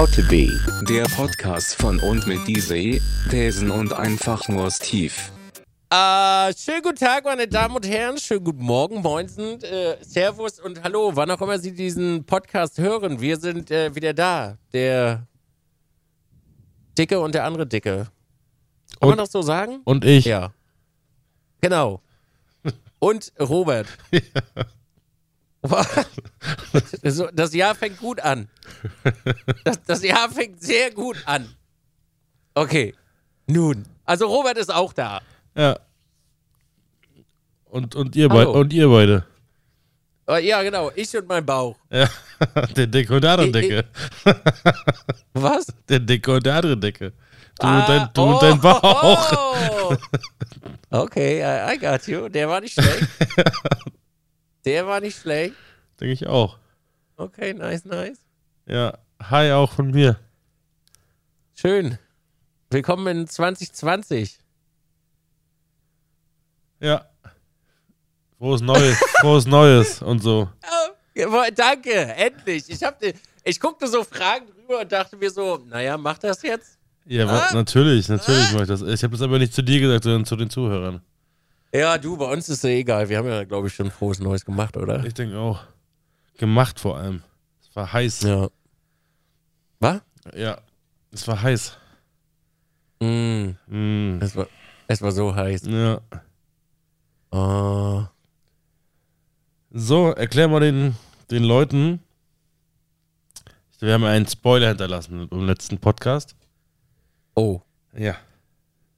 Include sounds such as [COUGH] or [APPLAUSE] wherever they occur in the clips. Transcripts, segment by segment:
How to be. Der Podcast von und mit Disey, Desen und einfach nur Steve. Äh, schönen guten Tag, meine Damen und Herren. Schönen guten Morgen, Moinsen, äh, Servus und Hallo, wann auch immer Sie diesen Podcast hören. Wir sind äh, wieder da. Der Dicke und der andere Dicke. Kann man Und- das so sagen? Und ich. Ja. Genau. [LAUGHS] Und Robert. So, [LAUGHS] Das Jahr fängt gut an. Das, das Jahr fängt sehr gut an. Okay. Nun. Also Robert ist auch da. Ja. Und, und, ihr, Hallo. und ihr beide. Oh, Ja, genau. Ich und mein Bauch. Ja. [LAUGHS] Der Dicke und [LAUGHS] der andere Dicke. Was? Der Dicke und der andere Dicke. Du, Ah, und, dein, du oh, und dein Bauch. oh. Okay, I, I got you. Der war nicht schlecht. Der war nicht schlecht. Denke ich auch. Okay, nice, nice. Ja. Hi auch von mir. Schön. Willkommen in 2020. Ja. Frohes Neues. [LAUGHS] Frohes Neues und so. Ja, danke, endlich. Ich, hab, ich guckte so Fragen drüber und dachte mir so, naja, mach das jetzt. Ja, Ah. natürlich, natürlich mache ich das. Ich habe das aber nicht zu dir gesagt, sondern zu den Zuhörern. Ja, du, bei uns ist ja egal. Wir haben ja, glaube ich, schon frohes Neues gemacht, oder? Ich denke auch. Gemacht vor allem. Es war heiß. Ja. Was? Ja. Es war heiß. Mm, Mm. es, war, es war so heiß. Ja. Oh. So, erklär mal den, den Leuten. Wir haben einen Spoiler hinterlassen im letzten Podcast. Oh. Ja.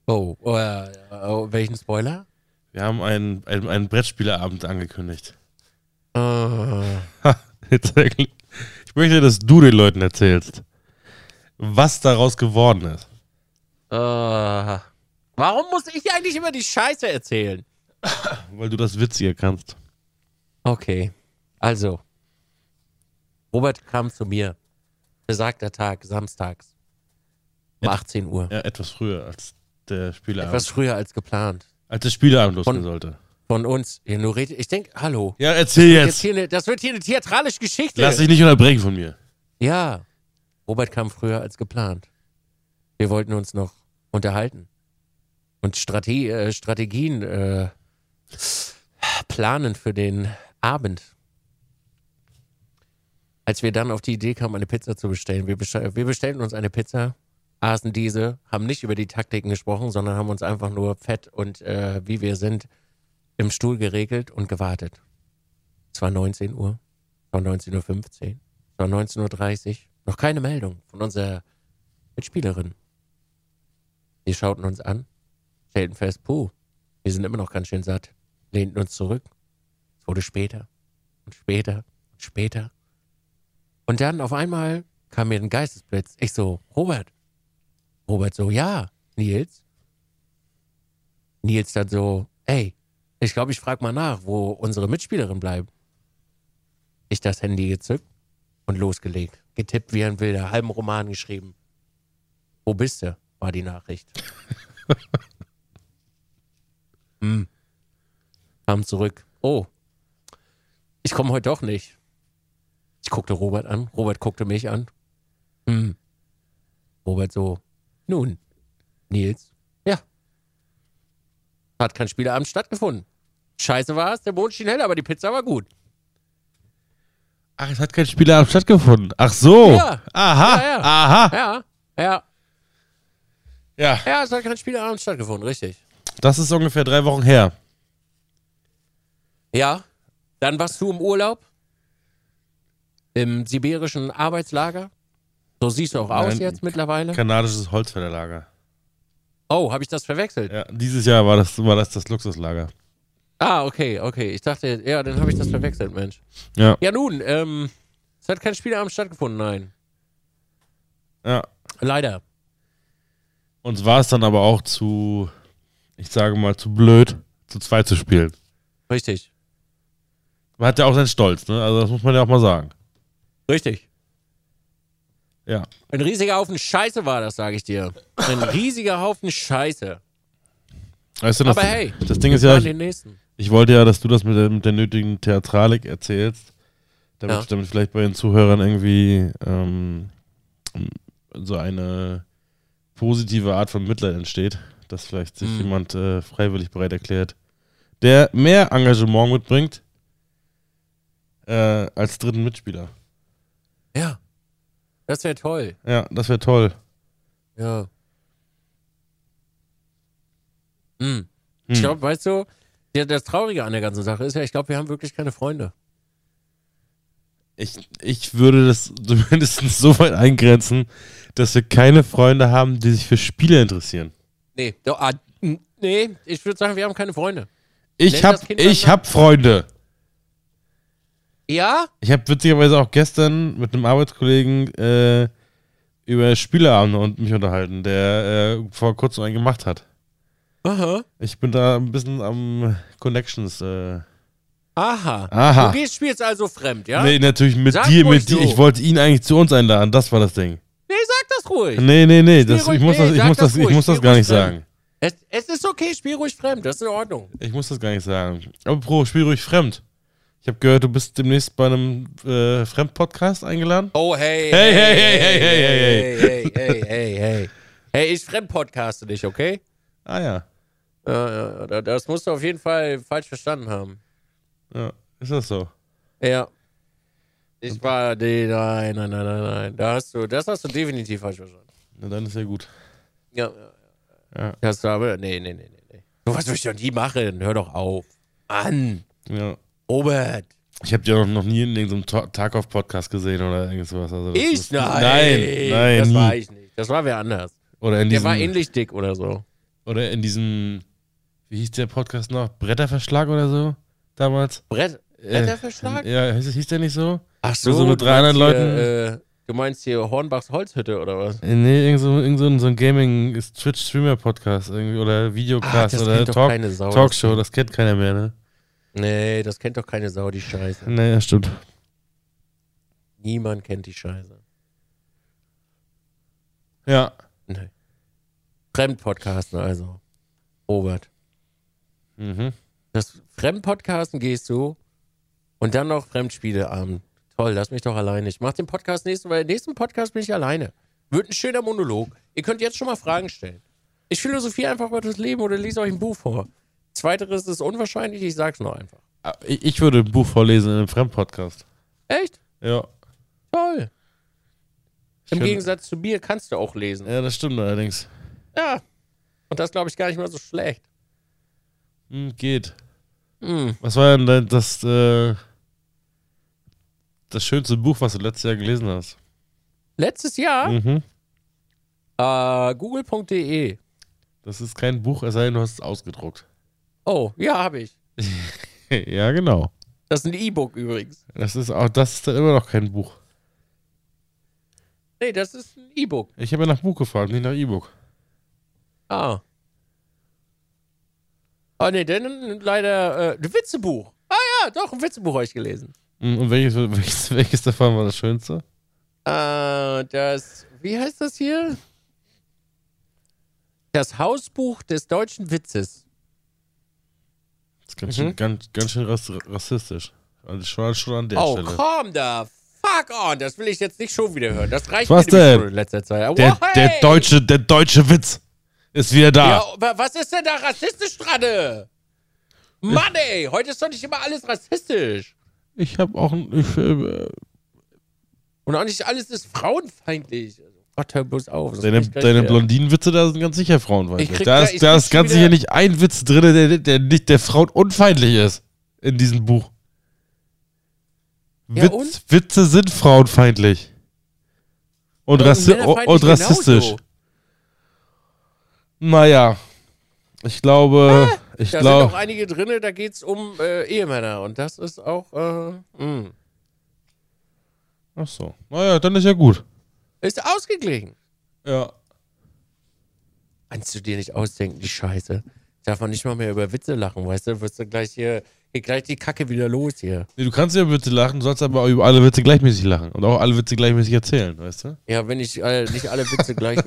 Oh. oh, oh welchen Spoiler? Wir haben einen, einen, einen Brettspielerabend angekündigt. [LAUGHS] Erkl- ich möchte, dass du den Leuten erzählst, was daraus geworden ist. Oh. Warum muss ich eigentlich immer die Scheiße erzählen? [LAUGHS] Weil du das witziger kannst. Okay. Also. Robert kam zu mir. Besagter Tag, samstags. Um Ja. 18 Uhr. Ja, etwas früher als der Spieleabend. Etwas früher als geplant. Als der Spieleabend losgehen sollte. Von uns. Ja, nur red, ich denke, hallo. Ja, erzähl Jetzt jetzt. hier eine, das wird hier eine theatralische Geschichte. Lass dich nicht unterbrechen von mir. Ja. Robert kam früher als geplant. Wir wollten uns noch unterhalten. Und Strate äh, Strategien äh, planen für den Abend. Als wir dann auf die Idee kamen, eine Pizza zu bestellen, wir, bestell wir bestellten uns eine Pizza, aßen diese, haben nicht über die Taktiken gesprochen, sondern haben uns einfach nur fett und äh, wie wir sind im Stuhl geregelt und gewartet. Es war 19 Uhr, es war 19.15 Uhr, es war 19.30 Uhr, noch keine Meldung von unserer Mitspielerin. Sie schauten uns an, stellten fest, puh, wir sind immer noch ganz schön satt, lehnten uns zurück. Es wurde später und später und später. Und dann auf einmal kam mir ein Geistesblitz. Ich so, Robert. Robert so, ja, Nils. Nils dann so, ey, ich glaube, ich frage mal nach, wo unsere Mitspielerin bleibt. Ich das Handy gezückt und losgelegt. Getippt wie ein Wilder, halben Roman geschrieben. Wo bist du? war die Nachricht. [LAUGHS] hm. Kam zurück. Oh. Ich komme heute doch nicht. Ich guckte Robert an. Robert guckte mich an. Hm. Robert so. Nun, Nils. Ja. Hat kein Spieleabend stattgefunden. Scheiße war es, der Mond schien hell, aber die Pizza war gut. Ach, es hat kein Spieleabend stattgefunden. Ach so. Ja. Aha. Ja, ja. Aha. Ja, ja, Ja. ja, es hat kein Spieleabend stattgefunden, richtig. Das ist ungefähr drei Wochen her. Ja, dann warst du im Urlaub im sibirischen Arbeitslager. So siehst du auch aus Nein, jetzt mittlerweile. Kanadisches Holzfällerlager. Oh, habe ich das verwechselt? Ja, dieses Jahr war das, war das das Luxuslager. Ah, okay, okay. Ich dachte, ja, dann habe ich das verwechselt, Mensch. Ja. Ja, nun, ähm, es hat kein Spieleabend stattgefunden, nein. Ja. Leider. Uns war es dann aber auch zu, ich sage mal, zu blöd, zu zweit zu spielen. Richtig. Man hat ja auch seinen Stolz, ne? Also das muss man ja auch mal sagen. Richtig. Ja. Ein riesiger Haufen Scheiße war das, sage ich dir. Ein [LAUGHS] riesiger Haufen Scheiße. Weißt du, das, Aber hey, das Ding ist ja, ich, ich wollte ja, dass du das mit der, mit der nötigen Theatralik erzählst, damit, Ja. damit vielleicht bei den Zuhörern irgendwie ähm, so eine positive Art von Mitleid entsteht, dass vielleicht sich Mhm. jemand äh, freiwillig bereit erklärt, der mehr Engagement mitbringt äh, als dritten Mitspieler. Ja. Das wäre toll. Ja, das wäre toll. Ja. Hm. Hm. Ich glaube, weißt du, der, das Traurige an der ganzen Sache ist ja, ich glaube, wir haben wirklich keine Freunde. Ich, ich würde das [LAUGHS] zumindest so weit eingrenzen, dass wir keine Freunde haben, die sich für Spiele interessieren. Nee, ah, nee, ich würde sagen, wir haben keine Freunde. Ich Nenn hab, das Kind ich beim hab Freunde. Ja? Ich habe witzigerweise auch gestern mit einem Arbeitskollegen äh, über Spieleabende und mich unterhalten, der äh, vor kurzem einen gemacht hat. Aha. Ich bin da ein bisschen am Connections. Äh. Aha. Aha. Du gehst, spielst also fremd, ja? Nee, natürlich mit Sag dir, mit dir. so. Ich wollte ihn eigentlich zu uns einladen, das war das Ding. Nee, sag das ruhig. Nee, nee, nee, das, ruhig- ich muss nee, das, ich muss das das, ich muss das gar nicht fremd. sagen. Es, es ist okay, spiel ruhig fremd, das ist in Ordnung. Ich muss das gar nicht sagen. Aber Pro, spiel ruhig fremd. Ich habe gehört, du bist demnächst bei einem äh, Fremd-Podcast eingeladen. Oh, hey. Hey, hey, hey, hey, hey, hey, hey, hey, hey, hey. Hey, ich fremdpodcaste dich, okay? Ah ja. Ja, ja, ja, das musst du auf jeden Fall falsch verstanden haben. ja. Ist das so? Ja. Ich war, nee, nein, nein, nein, nein, nein. Da hast du, das hast du definitiv falsch verstanden. Na dann ist ja gut. Ja, ja. Ja. Das war aber, nee, nee, nee, nee, nee. Du, was will ich doch nie machen? Hör doch auf. Mann, Ja. Robert. Ich habe dich auch noch nie in irgendeinem Ta- Tag auf Podcast gesehen oder irgendwas. Also Ich? ist- Nein. Nein, nein, Das nie. war ich nicht. Das war wer anders. Oder in Der diesem, war ähnlich dick oder so. oder in diesem, wie hieß der Podcast noch? Bretterverschlag oder so? Damals? Brett, Bretterverschlag? Äh, ja, hieß, hieß der nicht so? Ach so, so mit du drei meinst anderen hier, Äh, du meinst hier Hornbachs Holzhütte oder was? Äh, Nee, irgend so, irgend so, ein- so ein Gaming-Twitch-Streamer-Podcast irgendwie oder Videocast Ah, oder Talk, Sau. Talkshow, das kennt keiner mehr, ne? Nee, das kennt doch keine Sau, die Scheiße. Nee, ja, stimmt. Niemand kennt die Scheiße. Ja. Nee. Fremdpodcasten also. Robert. Mhm. Das Fremdpodcasten gehst du und dann noch Fremdspieleabend. Toll, lass mich doch alleine. Ich mach den Podcast nächsten, weil nächsten Podcast bin ich alleine. Wird ein schöner Monolog. Ihr könnt jetzt schon mal Fragen stellen. Ich philosophiere einfach über das Leben oder lese euch ein Buch vor. Zweiteres ist unwahrscheinlich, ich sag's nur einfach. Ah, Ich würde ein Buch vorlesen in einem Fremdpodcast. Echt? Ja. Toll. Im Gegensatz zu mir kannst du auch lesen. Ja, das stimmt allerdings. Ja. Und das glaube ich gar nicht mal so schlecht. Hm, geht. Hm. Was war denn dein- das, äh, das schönste Buch, was du letztes Jahr gelesen hast? Letztes Jahr Mhm. äh, google.de. Das ist kein Buch, es sei denn, du hast es ausgedruckt. Oh, ja, habe ich. [LAUGHS] ja, genau. Das ist ein E-Book übrigens. Das ist auch, das ist dann immer noch kein Buch. Nee, das ist ein E-Book. Ich habe ja nach Buch gefragt, nicht nach E-Book. Ah. Oh nee, dann leider äh, ein Witzebuch. Ah ja, doch, ein Witzebuch habe ich gelesen. Hm, Und welches, [LAUGHS] welches, welches davon war das schönste? Äh, das, wie heißt das hier? Das Hausbuch des deutschen Witzes. Ist ganz, Mhm. schön, ganz, ganz schön rass, rassistisch. Also schon, schon an der oh, Stelle. calm the fuck on. Das will ich jetzt nicht schon wieder hören. Das reicht Was mir denn? schon in letzter Zeit. Der, Oh, der, hey! deutsche, der deutsche Witz ist wieder da. Ja, wa- was ist denn da rassistisch dran? Mann, ey, heute ist doch nicht immer alles rassistisch. Ich habe auch ein. Ich, äh, Und auch nicht alles ist frauenfeindlich. Gott, hör bloß auf. deine deine. Blondinenwitze, da sind ganz sicher frauenfeindlich. Da ist, da ist ganz sicher nicht ein Witz drin, der, der nicht der frauenunfeindlich ist. In diesem Buch. Ja, Witz, und? Witze sind frauenfeindlich. Und, Ja, rassi und rassistisch. genauso. Naja. Ich glaube. ich Da sind auch einige drin, da geht es um äh, Ehemänner. Und das ist auch, äh, mh. Ach so. Naja, dann ist ja gut. Ist ausgeglichen. Ja. Kannst du dir nicht ausdenken, die Scheiße. Darf man nicht mal mehr über Witze lachen, weißt du? Wirst du gleich hier, geht gleich die Kacke wieder los hier. Nee, du kannst ja über Witze lachen, du sollst aber auch über alle Witze gleichmäßig lachen. Und auch alle Witze gleichmäßig erzählen, weißt du? Ja, wenn ich äh, nicht alle Witze gleich,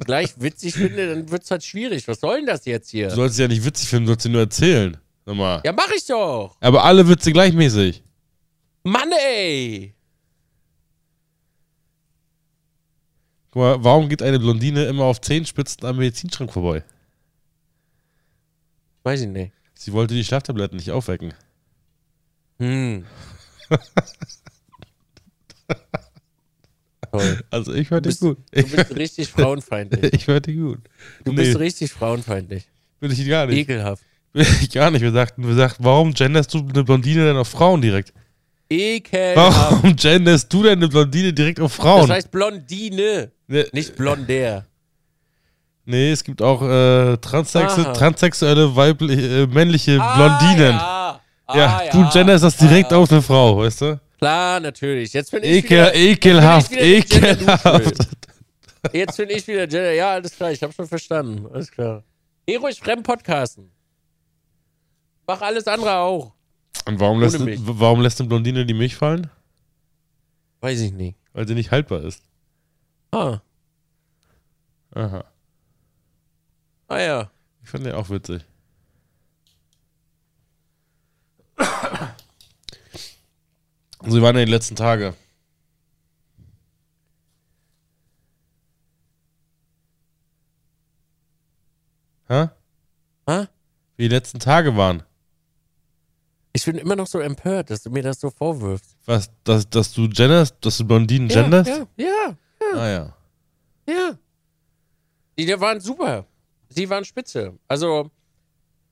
gleich witzig finde, dann wird es halt schwierig. Was soll denn das jetzt Du hier? sollst ja nicht witzig finden, du sollst sie nur erzählen. Nochmal. Ja, mach ich doch. Aber alle Witze gleichmäßig. Mann, ey. Guck mal, warum geht eine Blondine immer auf Zehenspitzen am Medizinschrank vorbei? Weiß ich nicht. Sie wollte die Schlaftabletten nicht aufwecken. Hm. [LAUGHS] Toll. Also ich die bist, gut. du bist richtig [LAUGHS] frauenfeindlich. Ich fand die gut. Du Nee. bist richtig frauenfeindlich. Bin ich gar nicht. Ekelhaft. Bin ich gar nicht. Wir sagten, wir sagten, warum genderst du eine Blondine denn auf Frauen direkt? Ekelhaft. Warum genderst du denn eine Blondine direkt auf Frauen? Das heißt Blondine, nee, nicht Blondär. nee, es gibt auch äh, Transsexe, Aha. transsexuelle, weibliche, äh, männliche Blondinen. Ah, ja, ja, ah, du genderst das direkt ah, auf eine Frau, weißt du? Klar, natürlich. Jetzt bin ich Ekel, wieder, ekelhaft, jetzt bin ich wieder der ekelhaft. Jetzt bin ich wieder Gender. Ja, alles klar, ich habe schon verstanden. Alles klar. Geh ruhig fremd podcasten. Mach alles andere auch. Und warum lässt, Milch. warum lässt eine Blondine die Milch fallen? Weiß ich nicht. Weil sie nicht haltbar ist. Ah, Aha. ah ja. Ich fand den auch witzig. So, wie waren denn die letzten Tage? Hä? Ah? Wie die letzten Tage waren? Ich bin immer noch so empört, dass du mir das so vorwirfst. Was, dass, dass du genderst, dass du Blondinen genderst? Ja, ja, Ah ja. ja. Die, die waren super. Sie waren spitze. Also,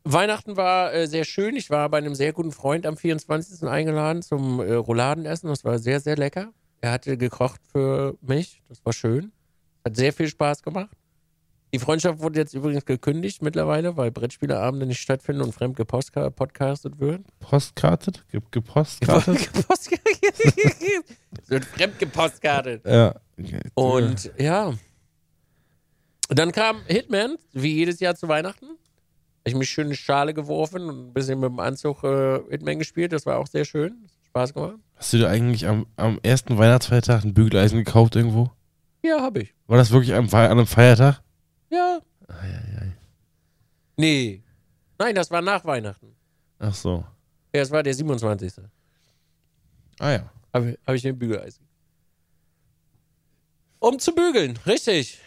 Weihnachten war äh, sehr schön. Ich war bei einem sehr guten Freund am 24. eingeladen zum äh, Rouladenessen. Das war sehr, sehr lecker. Er hatte gekocht für mich. Das war schön. Hat sehr viel Spaß gemacht. Die Freundschaft wurde jetzt übrigens gekündigt mittlerweile, weil Brettspieleabende nicht stattfinden und fremd gepostka- podcastet wird. Postkartet? Ge gepostkartet? [LAUGHS] Es wird fremd gepostkartet. ja. Und ja. Und dann kam Hitman, wie jedes Jahr zu Weihnachten. Ich mich schön in die Schale geworfen und ein bisschen mit dem Anzug äh, Hitman gespielt. Das war auch sehr schön. Spaß gemacht. Hast du dir eigentlich am, am ersten Weihnachtsfeiertag ein Bügeleisen gekauft irgendwo? Ja, hab ich. War das wirklich an einem Feiertag? Ja. Nee. Nein, das war nach Weihnachten. Ach so. Ja, es war der 27. Ah ja. Habe hab ich den Bügeleisen. Um zu bügeln, richtig.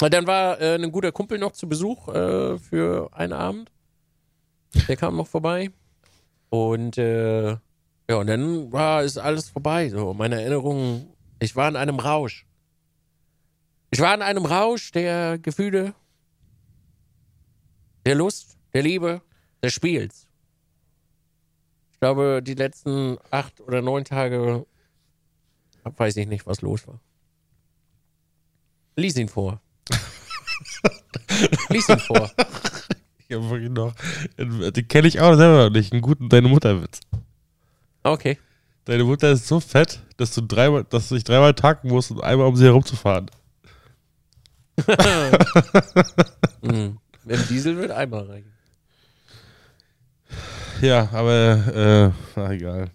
Und Dann war äh, ein guter Kumpel noch zu Besuch äh, für einen Abend. Der kam noch vorbei. Und äh, ja, und dann war ist alles vorbei. So, meine Erinnerungen, ich war in einem Rausch. Ich war in einem Rausch der Gefühle, der Lust, der Liebe, des Spiels. Ich glaube, die letzten acht oder neun Tage weiß ich nicht, was los war. Lies ihn vor. [LAUGHS] Lies ihn vor. Ich hab wirklich noch. Den kenne ich auch selber noch nicht. Einen guten Deine Mutter-Witz. Okay. Deine Mutter ist so fett, dass du dreimal, dass du dich dreimal tanken musst, um einmal um sie herumzufahren. Mhm. Dem Diesel wird einmal reichen. Ja, aber, äh, na egal.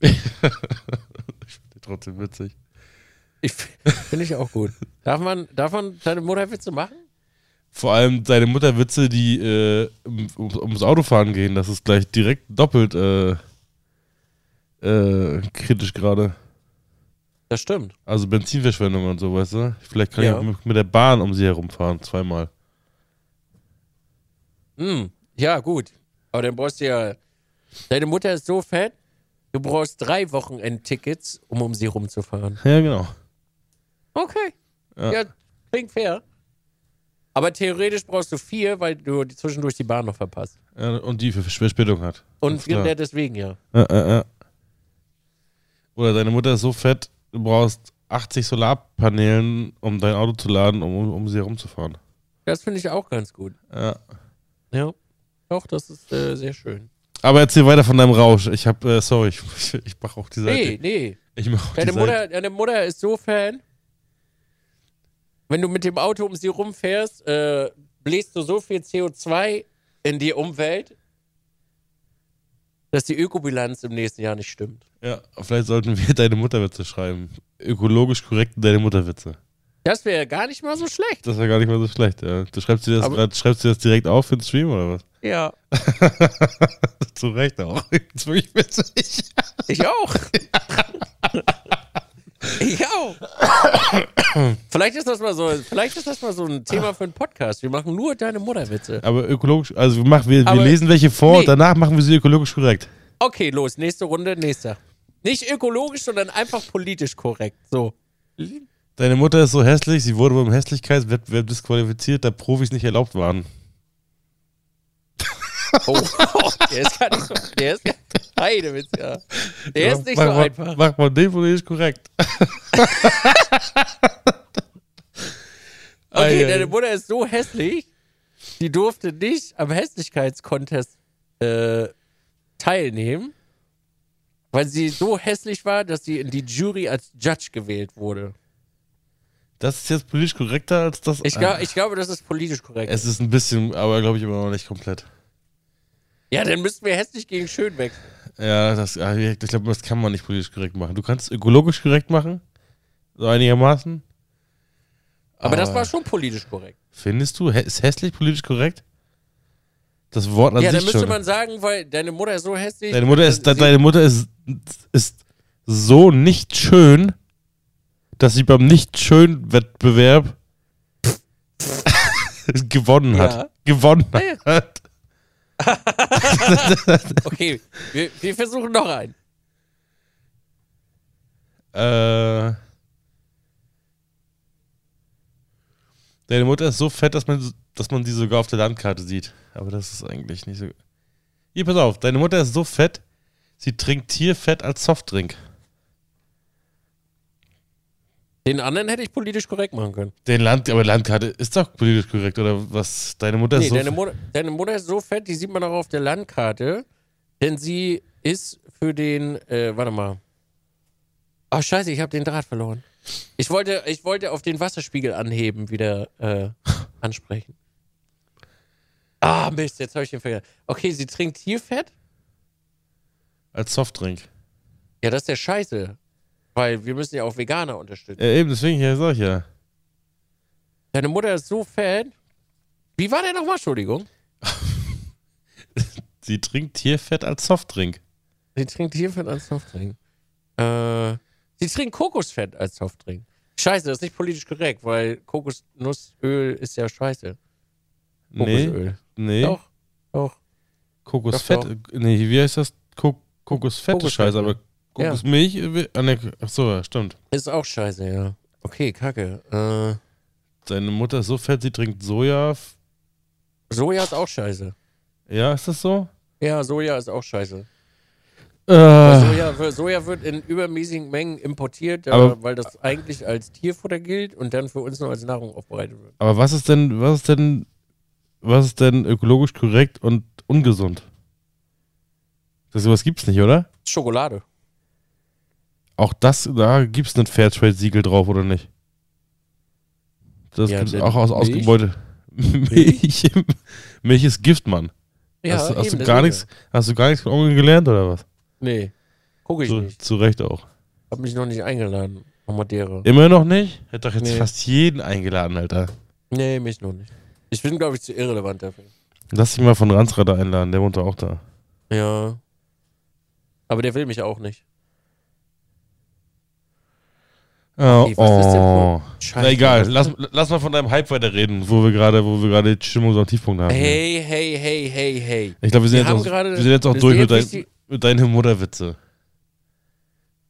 ich [LAUGHS] finde trotzdem witzig. Ich finde ich auch gut. Darf man, darf man deine Mutter Witze machen? Vor allem deine Mutter-Witze, die äh, um, ums- ums Autofahren gehen, das ist gleich direkt doppelt äh, äh, kritisch gerade. Das stimmt. Also Benzinverschwendung und so, weißt du? Vielleicht kann Ja. ich mit- mit der Bahn um sie herumfahren, zweimal. Hm. Ja, gut. Aber dann brauchst du ja. Deine Mutter ist so fett, du brauchst drei Wochenendtickets, um um sie rumzufahren. Ja, genau. Okay. Ja. Ja, klingt fair. Aber theoretisch brauchst du vier, weil du zwischendurch die Bahn noch verpasst. Ja, und die für Verspätung hat. Und der deswegen ja. Ja, ja, ja. Oder deine Mutter ist so fett, du brauchst 80 Solarpanelen, um dein Auto zu laden, um, um, sie herumzufahren. Das finde ich auch ganz gut. Ja. Ja. Doch, das ist äh, sehr schön. Aber erzähl weiter von deinem Rausch. Ich hab, äh, sorry, ich, ich, [LAUGHS] ich mach auch die Seite. Nee, nee. Ich mach auch Deine die Mutter, Seite. deine Mutter ist so Fan. Wenn du mit dem Auto um sie rumfährst, äh, bläst du so viel CO2 in die Umwelt, dass die Ökobilanz im nächsten Jahr nicht stimmt. Ja, vielleicht sollten wir [LAUGHS] deine Mutterwitze schreiben. Ökologisch korrekt deine Mutterwitze. Das wäre ja gar nicht mal so schlecht. Das wäre gar nicht mal so schlecht, ja. Du schreibst dir das, grad, schreibst dir das direkt auf für den Stream oder was? Ja. [LAUGHS] Zu Recht auch. [LAUGHS] Das ist wirklich witzig. Ich auch. ich auch. vielleicht ist das mal so, vielleicht ist das mal so ein Thema für einen Podcast. Wir machen nur deine Mutterwitze. Aber ökologisch, also wir, machen, wir, wir lesen welche vor nee. und danach machen wir sie ökologisch korrekt. Okay, los, nächste Runde, nächster. Nicht ökologisch, sondern einfach politisch korrekt. So. Deine Mutter ist so hässlich, sie wurde beim Hässlichkeitswettbewerb disqualifiziert, da Profis nicht erlaubt waren. Oh, [LAUGHS] der ist gar nicht so. Der ist Heidewitz, ja. Der ist nicht mach so mal, einfach. Mach mal den politisch korrekt. [LAUGHS] Okay, Ei, ei. deine Mutter ist so hässlich, die durfte nicht am Hässlichkeitscontest äh, teilnehmen, weil sie so hässlich war, dass sie in die Jury als Judge gewählt wurde. Das ist jetzt politisch korrekter als das. Ich, glaub, ich glaube, das ist politisch korrekt. es ist ein bisschen, aber glaube ich immer noch nicht komplett. ja, dann müssten wir hässlich gegen schön wechseln. Ja, das, ah, ich glaube, das kann man nicht politisch korrekt machen. Du kannst es ökologisch korrekt machen, so einigermaßen. Aber das war schon politisch korrekt. Findest du, ist hässlich politisch korrekt? Das Wort an ja, dann sich müsste schon. man sagen, weil deine Mutter ist so hässlich. Deine Mutter ist, deine Mutter ist, ist so nicht schön, dass sie beim Nicht-Schön-Wettbewerb [LAUGHS] gewonnen hat. Ja. Gewonnen hat. [LAUGHS] Okay, wir, wir versuchen noch einen. Äh, deine Mutter ist so fett, dass man, dass man sie sogar auf der Landkarte sieht. Aber das ist eigentlich nicht so. Hier, pass auf. Deine Mutter ist so fett, sie trinkt Tierfett als Softdrink. Den anderen hätte ich politisch korrekt machen können. Den Land, aber Landkarte ist doch politisch korrekt, oder was? Deine Mutter Nee, ist so deine, Mutter, deine Mutter ist so fett, die sieht man auch auf der Landkarte, denn sie ist für den, äh, warte mal. Ach scheiße, ich habe den Draht verloren. Ich wollte, ich wollte auf den Wasserspiegel anheben wieder äh, ansprechen. Ah, Mist, jetzt habe ich den vergessen. Okay, sie trinkt Tierfett? Als Softdrink. Ja, das ist der Scheiße. Weil wir müssen ja auch Veganer unterstützen. Ja, eben, deswegen, ja, sag ich ja. Deine Mutter ist so fett. Wie war der nochmal, Entschuldigung? [LAUGHS] Sie trinkt Tierfett als Softdrink. Sie trinkt Tierfett als Softdrink. Äh, sie trinkt Kokosfett als Softdrink. Scheiße, das ist nicht politisch korrekt, weil Kokosnussöl ist ja scheiße. Nee, Kokosöl. nee. Doch, doch. Kokosfett. Doch, Nee, wie heißt das? Ko Kokosfett ist scheiße, ja. aber Kokosmilch. ah, ne, Ach so, ja, stimmt. Ist auch scheiße, ja. Okay, kacke. Äh, Deine Mutter ist so fett, sie trinkt Soja. Soja ist auch scheiße. Ja, ist das so? Ja, Soja ist auch scheiße. Äh, Soja, wird- Soja wird in übermäßigen Mengen importiert, äh, Aber- weil das eigentlich als Tierfutter gilt und dann für uns nur als Nahrung aufbereitet wird. aber was ist denn, was ist denn, was ist denn ökologisch korrekt und ungesund? Das sowas gibt's nicht, oder? Schokolade. Auch das, da gibt's ein Fairtrade-Siegel drauf, oder nicht? Das Ja, gibt's auch aus Milch? ausgebeutet. Milch. Milch ist Gift, Mann. Ja, hast du, hast eben, du gar nichts, hast du gar nichts von Onkel gelernt, oder was? Nee, gucke ich Zu, nicht. zu Recht auch. Hab mich noch nicht eingeladen. Madeira. Immer noch nicht? Hätte doch jetzt Nee. fast jeden eingeladen, Alter. Nee, mich noch nicht. Ich bin, glaube ich, zu irrelevant dafür. Lass dich mal von Ransrader einladen, der wohnt doch auch da. Ja. Aber der will mich auch nicht. Oh, denn oh. Scheiße. Na egal, lass, lass mal von deinem Hype weiterreden, wo wir gerade, wo wir gerade die Stimmung so am Tiefpunkt haben. Hey, hey, hey, hey, hey. Ich glaube, wir sind Wir jetzt auch, wir sind jetzt auch durch mit, dein, mit deinen Mutterwitze.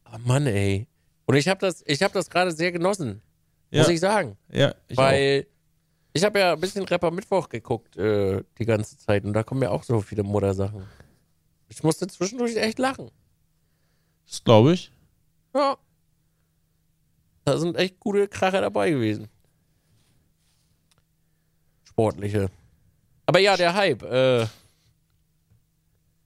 Oh Mann, ey. Und ich habe das, ich hab das gerade sehr genossen. Ja, Muss ich sagen. ja, ich Weil ich habe ja ein bisschen Rapper Mittwoch geguckt äh, die ganze Zeit und da kommen ja auch so viele Muttersachen. Ich musste zwischendurch echt lachen. Das glaube ich. Ja. Da sind echt gute Kracher dabei gewesen. Sportliche. Aber ja, der Hype. Äh, ich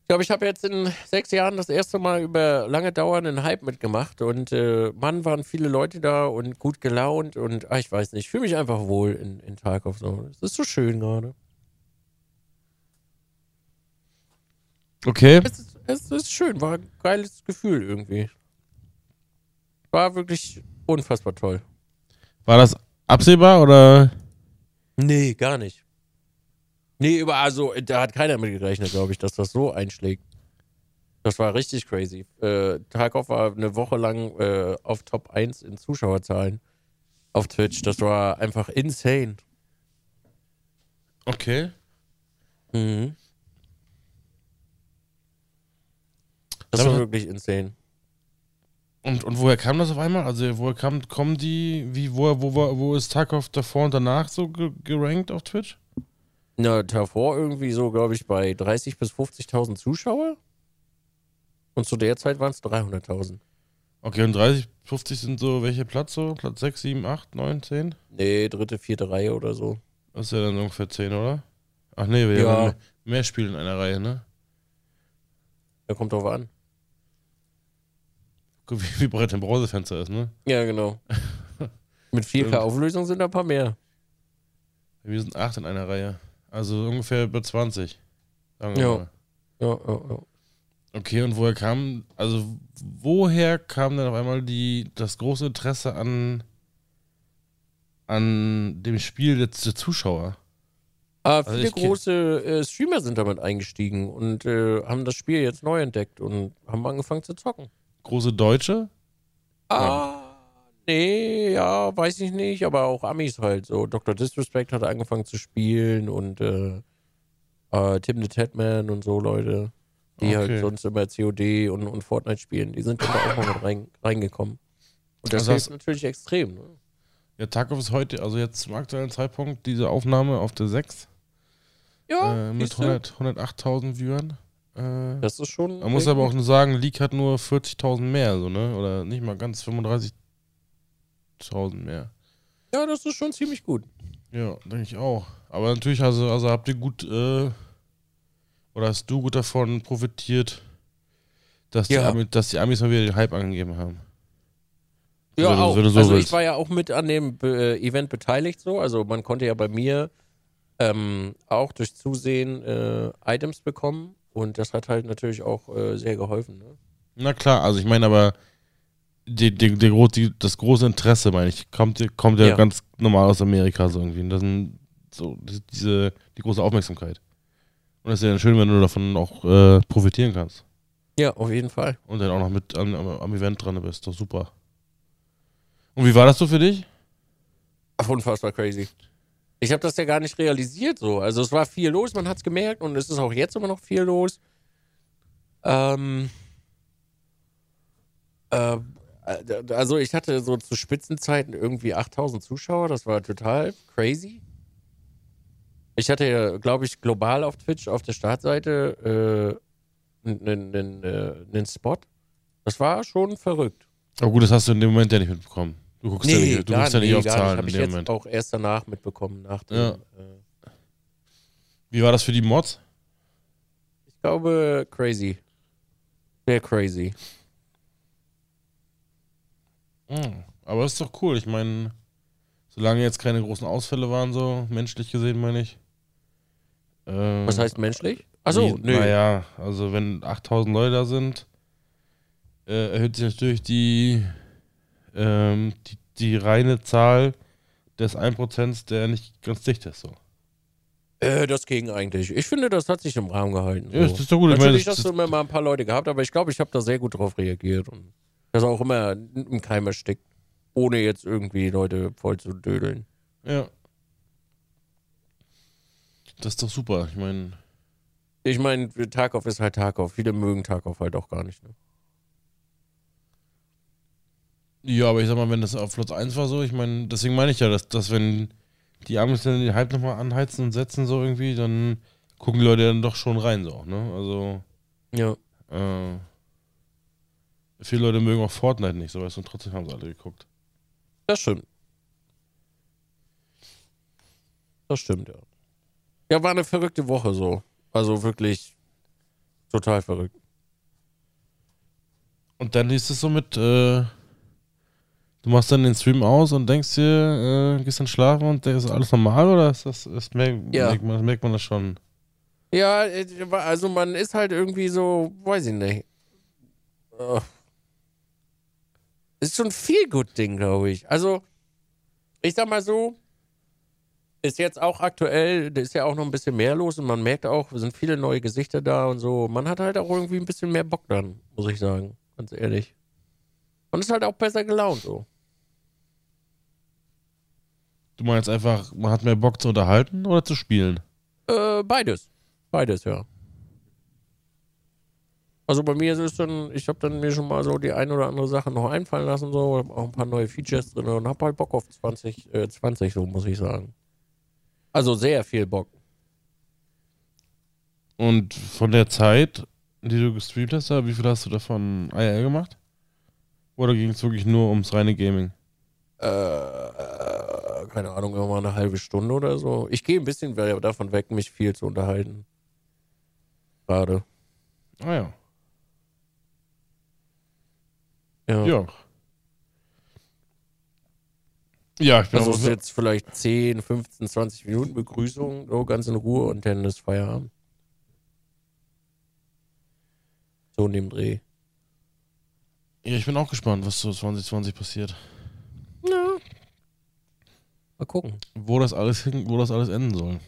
glaube, ich habe jetzt in sechs Jahren das erste Mal über lange Dauer einen Hype mitgemacht und äh, Mann, waren viele Leute da und gut gelaunt und ah, ich weiß nicht, ich fühle mich einfach wohl in, in Tarkov so. Es ist so schön gerade. Okay. Es ist, es ist schön, war ein geiles Gefühl irgendwie. War wirklich unfassbar toll. War das absehbar oder? Nee, gar nicht. Nee, über, also, da hat keiner mit gerechnet, glaube ich, dass das so einschlägt. Das war richtig crazy. Äh, Tarkov war eine Woche lang äh, auf Top 1 in Zuschauerzahlen. auf Twitch. Das war einfach insane. Okay. Mhm. Das war wirklich insane. Und, und woher kam das auf einmal? Also woher kam, kommen die, wie, wo, wo, wo, wo ist Tarkov davor und danach so ge gerankt auf Twitch? Na, davor irgendwie so, glaube ich, bei 30.000 bis 50.000 Zuschauer. Und zu der Zeit waren es 300.000. Okay, und 30, 50 sind so, welche Platz so? Platz 6, 7, 8, 9, 10? Nee, dritte, vierte Reihe oder so. Das ist ja dann ungefähr 10, oder? Ach nee, wir Ja. haben mehr- mehr Spiele in einer Reihe, ne? Da kommt drauf an. Wie, wie breit dein Brausefenster ist, ne? Ja, genau. [LAUGHS] Mit 4K Stimmt. Auflösung sind da ein paar mehr. Wir sind 8 in einer Reihe. Also ungefähr über 20. Sagen wir Ja. mal. Ja, ja, ja. Okay, und woher kam, also woher kam denn auf einmal die, das große Interesse an, an dem Spiel der, der Zuschauer? Aber viele ich kenn- große äh, Streamer sind damit eingestiegen und äh, haben das Spiel jetzt neu entdeckt und haben angefangen zu zocken. Große Deutsche? Ah, nee, ja, weiß ich nicht, aber auch Amis halt so. Dr. Disrespect hat angefangen zu spielen und äh, äh, Tim the Tatman und so Leute, die Okay. halt sonst immer COD und, und Fortnite spielen, die sind da auch mal mit rein, reingekommen. Und das Also hast- natürlich extrem. Ne? Ja, Tarkov ist heute, also jetzt zum aktuellen Zeitpunkt, diese Aufnahme auf der 6 Ja, äh, mit siehste? 100 108.000 Viewern. Äh, das ist schon. man muss aber auch nur sagen, League hat nur 40.000 mehr, so, ne? Oder nicht mal ganz 35.000 mehr. Ja, das ist schon ziemlich gut. Ja, denke ich auch. Aber natürlich, also, also habt ihr gut, äh, oder hast du gut davon profitiert, dass, die, Ja. Ami, dass die Amis mal wieder den Hype angegeben haben. Ja, du- auch. so also willst. ich war ja auch mit an dem äh, Event beteiligt so. Also man konnte ja bei mir ähm, auch durch Zusehen äh, Items bekommen und das hat halt natürlich auch äh, sehr geholfen. Ne? Na klar, also ich meine aber, die, die, die, die, das große Interesse, meine ich, kommt, kommt ja, Ja. ganz normal aus Amerika so irgendwie. Und das sind so die- diese, die große Aufmerksamkeit. Und das ist ja dann schön, wenn du davon auch äh, profitieren kannst. Ja, auf jeden Fall. Und dann auch noch mit am, am, Event dran bist. Doch super. Und wie war das so für dich? Unfassbar crazy. Ich habe das ja gar nicht realisiert so. Also es war viel los, man hat es gemerkt und es ist auch jetzt immer noch viel los. Ähm, äh, also ich hatte so zu Spitzenzeiten irgendwie 8000 Zuschauer, das war total crazy. Ich hatte ja, glaube ich, global auf Twitch auf der Startseite äh, einen äh, einen Spot. Das war schon verrückt. Aber gut, das hast du in dem Moment ja nicht mitbekommen. Du guckst ja nicht, du guckst ja nicht auf Zahlen Habe ich jetzt Moment. auch erst danach mitbekommen, nach dem, Ja. äh, Wie war das für die Mods? Ich glaube, crazy. Sehr crazy. Hm, Aber ist doch cool. Ich meine, solange jetzt keine großen Ausfälle waren, so menschlich gesehen, meine ich. Ähm, Was heißt menschlich? Achso, nö. Naja, also wenn 8000 Leute da sind, äh, erhöht sich natürlich die, ähm, die, die reine Zahl des 1%, der nicht ganz dicht ist. So. Äh, das ging eigentlich. Ich finde, das hat sich im Rahmen gehalten. Ja, so. das ist doch gut. Ich meine, Natürlich das, hast du immer mal ein paar Leute gehabt, aber ich glaube, ich habe da sehr gut drauf reagiert. Und das auch immer im Keim erstickt. Ohne jetzt irgendwie Leute voll zu dödeln. ja. Das ist doch super. Ich meine, Ich meine, Tarkov ist halt Tarkov. Viele mögen Tarkov halt auch gar nicht. Ne? Ja, aber ich sag mal, wenn das auf Platz 1 war so, ich meine, deswegen meine ich ja, dass, dass wenn die Amis dann den Hype nochmal anheizen und setzen so irgendwie, dann gucken die Leute dann doch schon rein so, ne? Also, Ja. äh, viele Leute mögen auch Fortnite nicht, so weißt du, und trotzdem haben sie alle geguckt. Das stimmt. Das stimmt, ja. Ja, war eine verrückte Woche so. Also wirklich total verrückt. Und dann hieß es so mit, äh, du machst dann den Stream aus und denkst dir, äh, gehst dann schlafen und ist alles normal oder ist das, ist, merkt, Ja. merkt, man, merkt man das schon? Ja, äh, also man ist halt irgendwie so, weiß ich nicht. Äh, Ist schon ein viel gut Ding, glaube ich. Also, ich sag mal so, ist jetzt auch aktuell, da ist ja auch noch ein bisschen mehr los und man merkt auch, es sind viele neue Gesichter da und so. Man hat halt auch irgendwie ein bisschen mehr Bock dann, muss ich sagen, ganz ehrlich. Und ist halt auch besser gelaunt so. Du meinst einfach, man hat mehr Bock zu unterhalten oder zu spielen? Äh, beides. Beides, ja. Also bei mir ist es dann, ich habe dann mir schon mal so die ein oder andere Sache noch einfallen lassen, so, hab auch ein paar neue Features drin und hab halt Bock auf 20, äh, 20, so muss ich sagen. Also sehr viel Bock. Und von der Zeit, die du gestreamt hast, wie viel hast du davon IRL gemacht? Oder ging es wirklich nur ums reine Gaming? Äh, keine Ahnung, immer mal eine halbe Stunde oder so. Ich gehe ein bisschen davon weg, mich viel zu unterhalten. Gerade. Ah ja. Ja. Ja. Ja, ich bin Also es ist jetzt vielleicht 10, 15, 20 Minuten Begrüßung, so ganz in Ruhe und dann ist Feierabend. So in dem Dreh. ja, ich bin auch gespannt, was so 2020 passiert. Mal gucken. Wo das alles hin, wo das alles enden soll.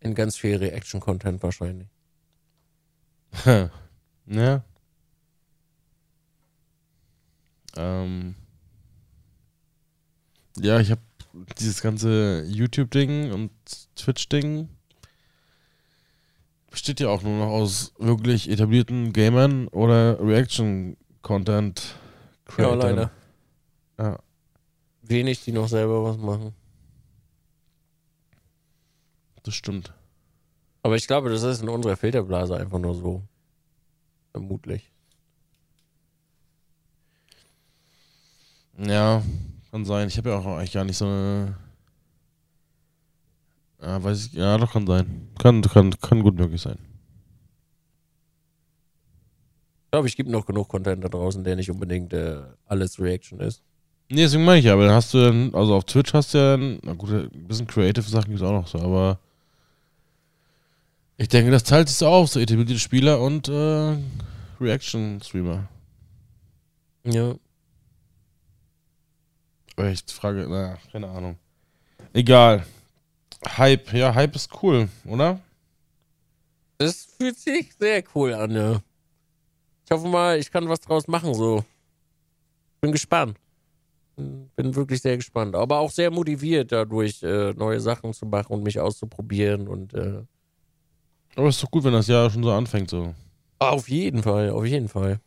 In ganz viel Reaction-Content wahrscheinlich. ja. Ähm. Ja, ich habe dieses ganze YouTube-Ding und Twitch-Ding besteht ja auch nur noch aus wirklich etablierten Gamern oder Reaction-Content Ja, leider. Ja. Wenig, die noch selber was machen. Das stimmt. Aber ich glaube, das ist in unserer Filterblase einfach nur so. Vermutlich. Ja, kann sein. Ich habe ja auch eigentlich gar nicht so eine. Ja, weiß ich. Ja, doch kann sein. Kann, kann, kann gut möglich sein. Ich glaube, ich gibt noch genug Content da draußen, der nicht unbedingt äh, alles Reaction ist. Nee, deswegen meine ich ja, aber dann hast du dann, also auf Twitch hast du ja, na gut, ein bisschen Creative Sachen gibt es auch noch so, aber ich denke, das teilt sich so auf, so etablierte Spieler und äh, Reaction-Streamer. Ja. Aber ich frage, na, keine Ahnung. Egal. Hype, ja, Hype ist cool, oder? Das fühlt sich sehr cool an, ja. Ich hoffe mal, ich kann was draus machen, so. Bin gespannt. Bin wirklich sehr gespannt. Aber auch sehr motiviert, dadurch äh, neue Sachen zu machen und mich auszuprobieren und äh, Aber ist doch gut, wenn das Jahr schon so anfängt, so. auf jeden Fall, auf jeden Fall.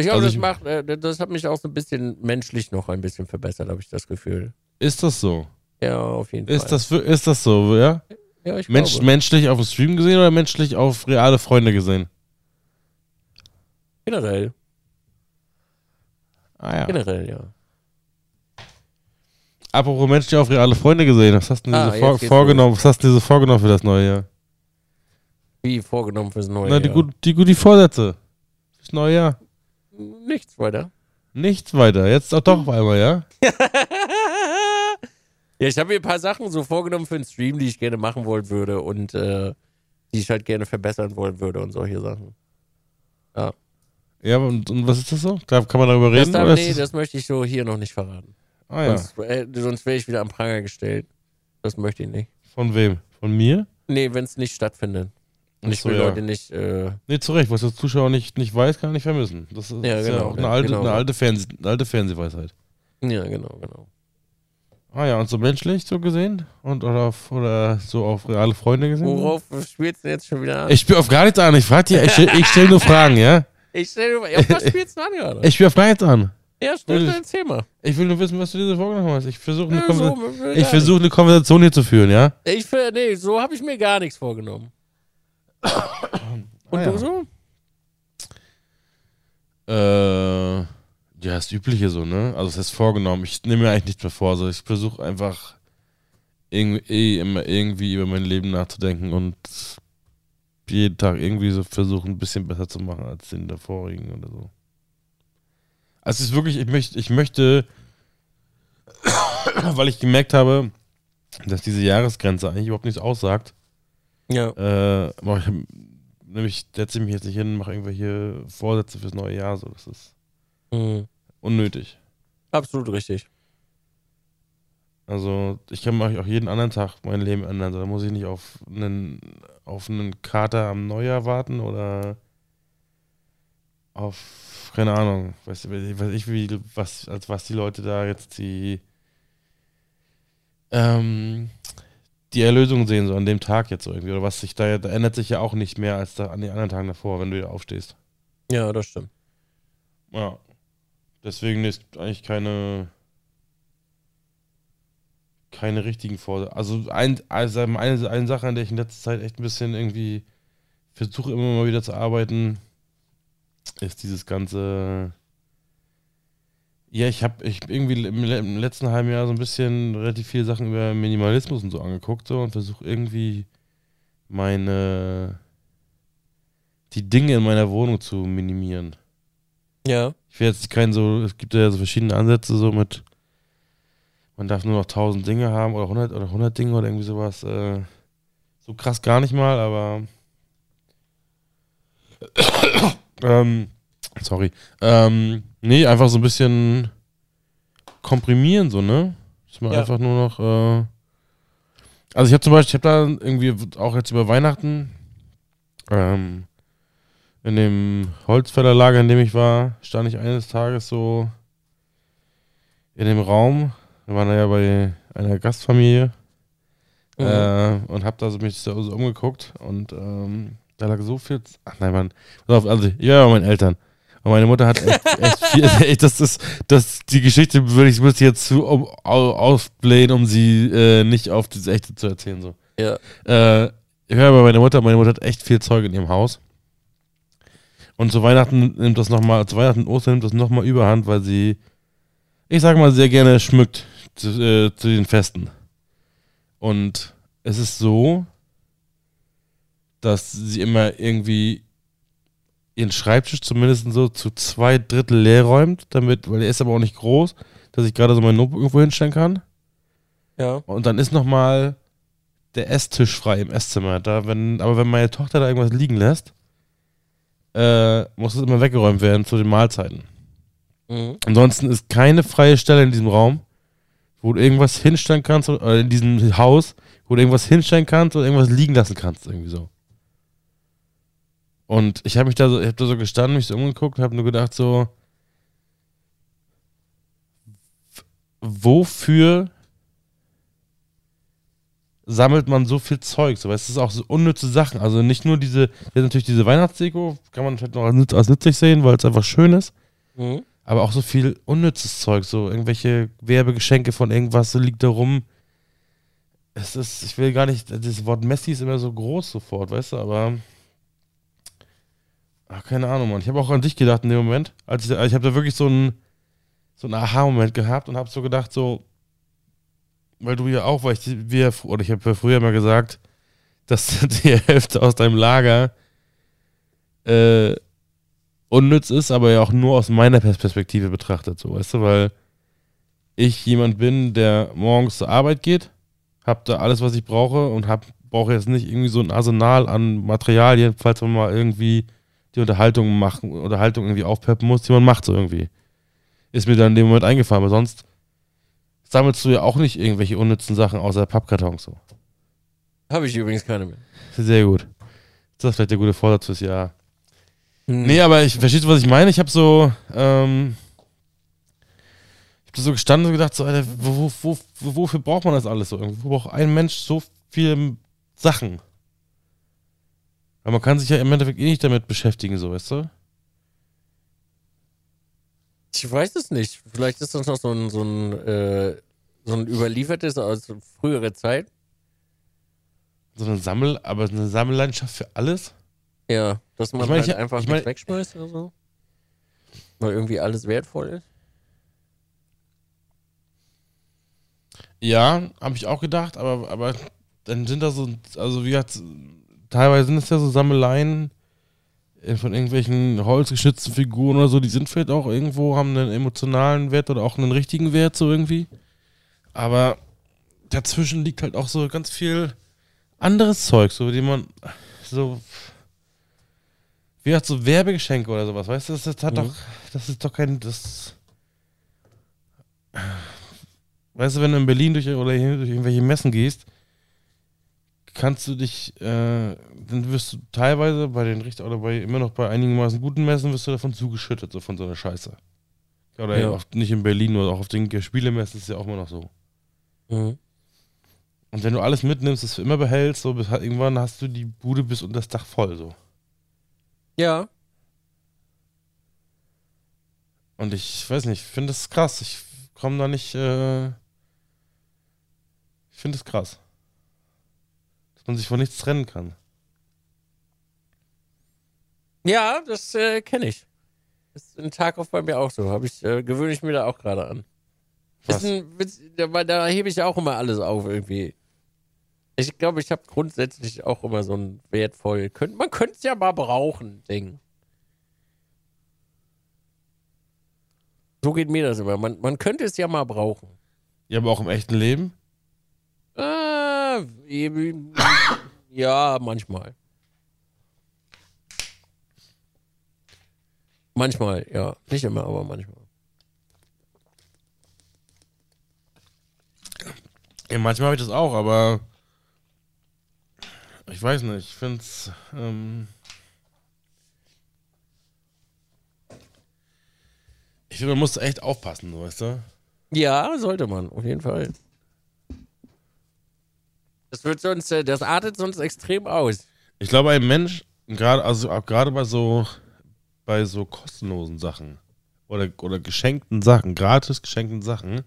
Ich glaube, Also das ich- macht, äh, das hat mich auch so ein bisschen menschlich noch ein bisschen verbessert, habe ich das Gefühl. Ist das so? Ja, auf jeden Ist Fall. das, ist das so, ja? ja, ich Mensch, glaube. menschlich auf dem Stream gesehen oder menschlich auf reale Freunde gesehen? Generell, Ah ja. generell, ja. Apropos menschlich auf reale Freunde gesehen, was hast du denn Ah, jetzt vor, vorgenommen? Was hast du dir so vorgenommen für das neue Jahr? Wie vorgenommen fürs neue Na, die, Jahr. gut, die, gut- die Vorsätze. Fürs neue Jahr. Nichts weiter. Nichts weiter. Jetzt auch doch auf einmal, ja? [LAUGHS] ja, ich habe mir ein paar Sachen so vorgenommen für den Stream, die ich gerne machen wollen würde und äh, die ich halt gerne verbessern wollen würde und solche Sachen. Ja, und, und was ist das so? Da kann man darüber Das, reden? darf, oder ist nee, das- das möchte ich so hier noch nicht verraten. ah ja. Sonst, äh, sonst wäre ich wieder am Pranger gestellt. Das möchte ich nicht. Von wem? Von mir? Nee, wenn es nicht stattfindet. Und ich will ja. Leute nicht. Äh, Nee, zu Recht. Was der Zuschauer nicht, nicht weiß, kann er nicht vermissen. Das ist Ja, ja, genau, auch eine ja, alte, genau. eine alte, Fernseh, eine alte Fernsehweisheit. ja, genau, genau. Ah ja, und so menschlich so gesehen? Und oder, oder so auf reale Freunde gesehen? Worauf spielst du jetzt schon wieder an? Ich spiele auf gar nichts an. Ich frag dir, ich, ich stelle nur [LAUGHS] Fragen, ja? Ich stell dir mal, ja, was spielst du an gerade? Ich spiele auf gar nichts an. ja, stell erzähl mal. Ich will nur wissen, was du dir so vorgenommen hast. Ich versuche eine, Ja, Konver so, ich versuch eine Konversation hier zu führen, ja? Ich nee, so habe ich mir gar nichts vorgenommen. Und Ah, du ja. so? Äh, ja, das Übliche so, ne? Also, es ist vorgenommen. Ich nehme mir eigentlich nichts mehr vor. Also, ich versuche einfach irgendwie, eh immer irgendwie über mein Leben nachzudenken und jeden Tag irgendwie so versuchen, ein bisschen besser zu machen als den davorigen oder so. Also, es ist wirklich, ich möchte, ich möchte, [COUGHS] weil ich gemerkt habe, dass diese Jahresgrenze eigentlich überhaupt nichts aussagt, Ja. äh, ich, nämlich setze ich mich jetzt nicht hin, mache irgendwelche Vorsätze fürs neue Jahr. So, das ist Mhm. unnötig. Absolut richtig. Also ich kann auch jeden anderen Tag mein Leben ändern. Da muss ich nicht auf einen auf einen Kater am Neujahr warten oder auf keine Ahnung, weiß, weiß ich, wie, was, als was die Leute da jetzt die, ähm, die Erlösung sehen, so an dem Tag jetzt irgendwie. Oder was sich da, da ändert sich ja auch nicht mehr als da an den anderen Tagen davor, wenn du wieder aufstehst. Ja, das stimmt. Ja. Deswegen ist eigentlich keine, keine richtigen Vor. Also, ein, also eine, eine Sache, an der ich in letzter Zeit echt ein bisschen irgendwie versuche, immer mal wieder zu arbeiten, ist dieses ganze. Ja, ich habe ich irgendwie im, im, letzten halben Jahr so ein bisschen relativ viele Sachen über Minimalismus und so angeguckt so, und versuche irgendwie meine die Dinge in meiner Wohnung zu minimieren. Ja. Ich will jetzt keinen so, es gibt ja so verschiedene Ansätze so mit, man darf nur noch 1000 Dinge haben oder 100 oder 100 Dinge oder irgendwie sowas. Äh, so krass gar nicht mal, aber ähm, sorry. Ähm, nee, einfach so ein bisschen komprimieren, so, ne? Dass man Ja. einfach nur noch. Äh also, ich habe zum Beispiel, ich habe da irgendwie auch jetzt über Weihnachten ähm, in dem Holzfällerlager, in dem ich war, stand ich eines Tages so in dem Raum. Wir waren ja bei einer Gastfamilie Mhm. äh, und hab da so mich so, so umgeguckt und ähm, da lag so viel. Z- Ach nein, Mann. Pass auf, also, ja, bei meinen Eltern. Und meine Mutter hat echt, [LAUGHS] echt viel. Echt, das ist, das, die Geschichte würde ich müsste jetzt zu um, au, aufblähen, um sie äh, nicht auf das Echte zu erzählen. So. Ja. Äh, ich höre bei meiner Mutter, meine Mutter hat echt viel Zeug in ihrem Haus. Und zu Weihnachten nimmt das nochmal, zu Weihnachten und Ostern nimmt das nochmal überhand, weil sie, ich sag mal, sehr gerne schmückt zu, äh, zu den Festen. Und es ist so, dass sie immer irgendwie ihren Schreibtisch zumindest so zu zwei Drittel leer räumt, damit, weil er ist aber auch nicht groß, dass ich gerade so mein Notebook irgendwo hinstellen kann. Ja. Und dann ist nochmal der Esstisch frei im Esszimmer. Da, wenn, aber wenn meine Tochter da irgendwas liegen lässt, äh, muss es immer weggeräumt werden zu den Mahlzeiten. Mhm. Ansonsten ist keine freie Stelle in diesem Raum, wo du irgendwas hinstellen kannst, oder in diesem Haus, wo du irgendwas hinstellen kannst oder irgendwas liegen lassen kannst, irgendwie so. Und ich habe mich da so, ich habe da so gestanden, mich so umgeguckt, habe nur gedacht so, wofür sammelt man so viel Zeug? So, weil es ist auch so unnütze Sachen. Also nicht nur diese, jetzt natürlich diese Weihnachtsdeko, kann man vielleicht noch als nützlich sehen, weil es einfach schön ist. Mhm. Aber auch so viel unnützes Zeug, so irgendwelche Werbegeschenke von irgendwas, so liegt da rum. Es ist, ich will gar nicht, das Wort Messi ist immer so groß sofort, weißt du, aber. Ach, keine Ahnung, Mann. Ich habe auch an dich gedacht in dem Moment. Als ich, ich habe da wirklich so einen, so Aha-Moment gehabt und habe so gedacht, so, weil du ja auch, weil ich, wir, oder ich habe ja früher mal gesagt, dass [LAUGHS] die Hälfte aus deinem Lager äh, unnütz ist, aber ja auch nur aus meiner Pers- Perspektive betrachtet, so, weißt du, weil ich jemand bin, der morgens zur Arbeit geht, hab da alles, was ich brauche und hab, brauche jetzt nicht irgendwie so ein Arsenal an Materialien, falls man mal irgendwie die Unterhaltung machen, Unterhaltung irgendwie aufpeppen muss, die man macht, so irgendwie. Ist mir dann in dem Moment eingefallen, aber sonst sammelst du ja auch nicht irgendwelche unnützen Sachen außer Pappkartons, so. Habe ich übrigens keine mehr. Sehr gut. Das ist vielleicht der gute Vorsatz fürs Jahr. Mhm. Nee, aber ich verstehst du, was ich meine? Ich habe so, ähm, ich habe so gestanden und gedacht, so, Alter, wo, wo, wo, wofür braucht man das alles so? Wo braucht ein Mensch so viele Sachen? Aber man kann sich ja im Endeffekt eh nicht damit beschäftigen, so, weißt du? Ich weiß es nicht. Vielleicht ist das noch so ein, so ein, äh, so ein überliefertes aus früherer Zeit. So eine Sammel, aber eine Sammelleidenschaft für alles? Ja, dass man Ich mein, halt ich- einfach ich nicht mein- wegschmeißt oder so. Weil irgendwie alles wertvoll ist. Ja, habe ich auch gedacht, aber, aber dann sind da so, also wie gesagt, teilweise sind es ja so Sammeleien äh, von irgendwelchen holzgeschnitzten Figuren oder so, die sind vielleicht auch irgendwo, haben einen emotionalen Wert oder auch einen richtigen Wert so irgendwie. Aber dazwischen liegt halt auch so ganz viel anderes Zeug, so die man so wie gesagt, so Werbegeschenke oder sowas, weißt du, das, das hat Mhm. doch, das ist doch kein, das Weißt du, wenn du in Berlin durch, oder hier durch irgendwelche Messen gehst, kannst du dich, äh, dann wirst du teilweise bei den Richter oder bei immer noch bei einigermaßen guten Messen wirst du davon zugeschüttet, so von so einer Scheiße. Oder Ja. nicht in Berlin, oder auch auf den Spielemessen ist es ja auch immer noch so. Mhm. Und wenn du alles mitnimmst, das für immer behältst, so bis irgendwann hast du die Bude bis unter das Dach voll, so. Ja. Und ich weiß nicht, ich finde das krass. Ich komme da nicht, äh, ich finde es krass. Dass man sich von nichts trennen kann. Ja, das äh, kenne ich. Ist ein Tag auf bei mir auch so. Habe ich, äh, gewöhne ich mir da auch gerade an. Ein da, da hebe ich auch immer alles auf irgendwie. Ich glaube, ich habe grundsätzlich auch immer so ein wertvoll. Könnt, man könnte es ja mal brauchen, Ding. So geht mir das immer. Man, man könnte es ja mal brauchen. Ja, aber auch im echten Leben? Ah, eben- [LAUGHS] ja, manchmal. Manchmal, ja. Nicht immer, aber manchmal. Ja, manchmal habe ich das auch, aber ich weiß nicht, ich finde es, ähm ich finde, man muss echt aufpassen, weißt du? Ja, sollte man, auf jeden Fall. Das wird sonst, äh, das artet sonst extrem aus. Ich glaube, ein Mensch, gerade, also gerade bei so, bei so kostenlosen Sachen oder, oder geschenkten Sachen, gratis geschenkten Sachen,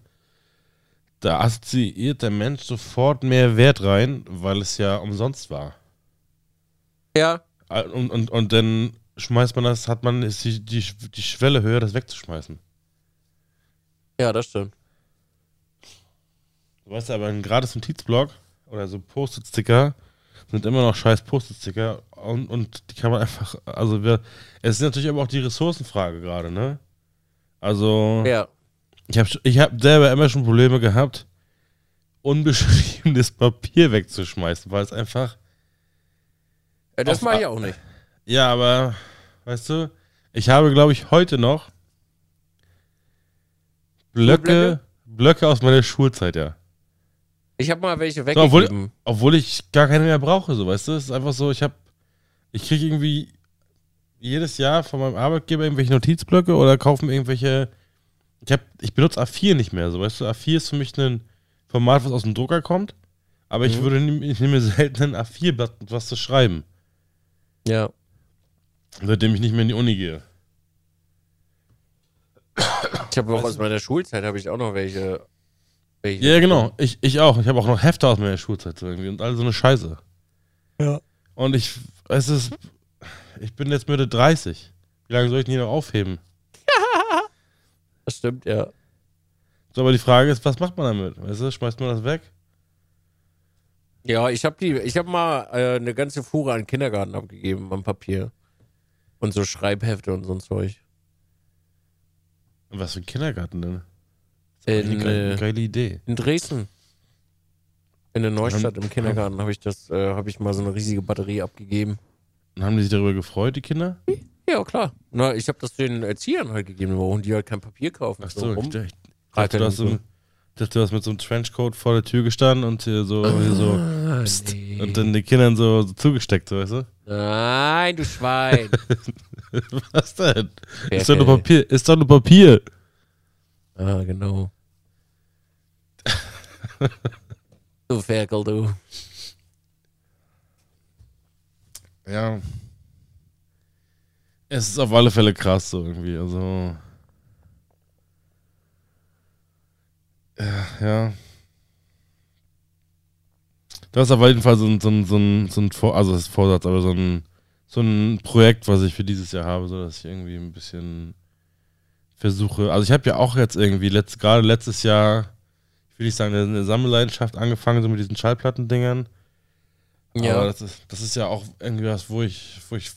da assoziiert der Mensch sofort mehr Wert rein, weil es ja umsonst war. Ja, Und, und, und dann schmeißt man das, hat man, ist die, die, die Schwelle höher, das wegzuschmeißen. ja, das stimmt. Du weißt aber, ein gratis Notizblock oder so Post-it-Sticker sind immer noch scheiß Post-it-Sticker und, und die kann man einfach, also wir, es ist natürlich aber auch die Ressourcenfrage gerade, ne? Also, Ja. Ich habe ich hab selber immer schon Probleme gehabt, unbeschriebenes [LAUGHS] Papier wegzuschmeißen, weil es einfach, Äh, Das mache ich auch nicht. ja, aber, weißt du, ich habe, glaube ich, heute noch Blöcke, Blöcke? Aus meiner Schulzeit, ja. Ich habe mal welche So, obwohl, weggegeben. obwohl ich gar keine mehr brauche, so, weißt du? Es ist einfach so, ich habe, ich kriege irgendwie jedes Jahr von meinem Arbeitgeber irgendwelche Notizblöcke oder kaufen irgendwelche, ich habe, ich benutze A4 nicht mehr, so, weißt du? A4 ist für mich ein Format, was aus dem Drucker kommt, aber ich Mhm. würde, nehm- ich nehme selten ein A4-Blatt, um was zu schreiben, ja. seitdem ich nicht mehr in die Uni gehe. Ich habe auch aus meiner Schulzeit habe ich auch noch welche. welche Ja, genau, ich, ich auch. Ich habe auch noch Hefte aus meiner Schulzeit so irgendwie und all so eine Scheiße. Ja. Und ich, es ist, ich bin jetzt Mitte 30. Wie lange soll ich denn hier noch aufheben? Das stimmt, ja. So, aber die Frage ist, was macht man damit? Weißt du, schmeißt man das weg? Ja, ich habe die, ich habe mal äh, eine ganze Fuhre an Kindergarten abgegeben am Papier. Und so Schreibhefte und so ein Zeug. Was für ein Kindergarten denn? In, eine geile, äh, geile Idee. In Dresden. In der Neustadt im Kindergarten habe ich das, äh, habe ich mal so eine riesige Batterie abgegeben. Und haben die sich darüber gefreut, die Kinder? Ja, klar. Na, ich habe das den Erziehern halt gegeben, warum die halt kein Papier kaufen. Ach so, ich, rum. dachte- ich dachte, du hast, dachte, du hast mit so einem Trenchcoat vor der Tür gestanden und hier so, hier so Ah, pst, nee. und dann den Kindern so, so zugesteckt, so, weißt du? Nein, du Schwein. [LAUGHS] Was denn? Ferkel. Ist doch nur Papier. Ist doch nur Papier. ah, genau. [LAUGHS] du Ferkel, du. Ja. Es ist auf alle Fälle krass so irgendwie. Also. Ja, ja. Das ist auf jeden Fall so ein, so ein, so ein, so ein Vor also das Vorsatz, aber so ein, so ein Projekt, was ich für dieses Jahr habe, so dass ich irgendwie ein bisschen versuche. Also ich habe ja auch jetzt irgendwie letzt, gerade letztes Jahr, ich will nicht sagen, eine, Sammelleidenschaft angefangen, so mit diesen Schallplattendingern. Aber Ja. das ist, das ist ja auch irgendwie was, wo ich, wo ich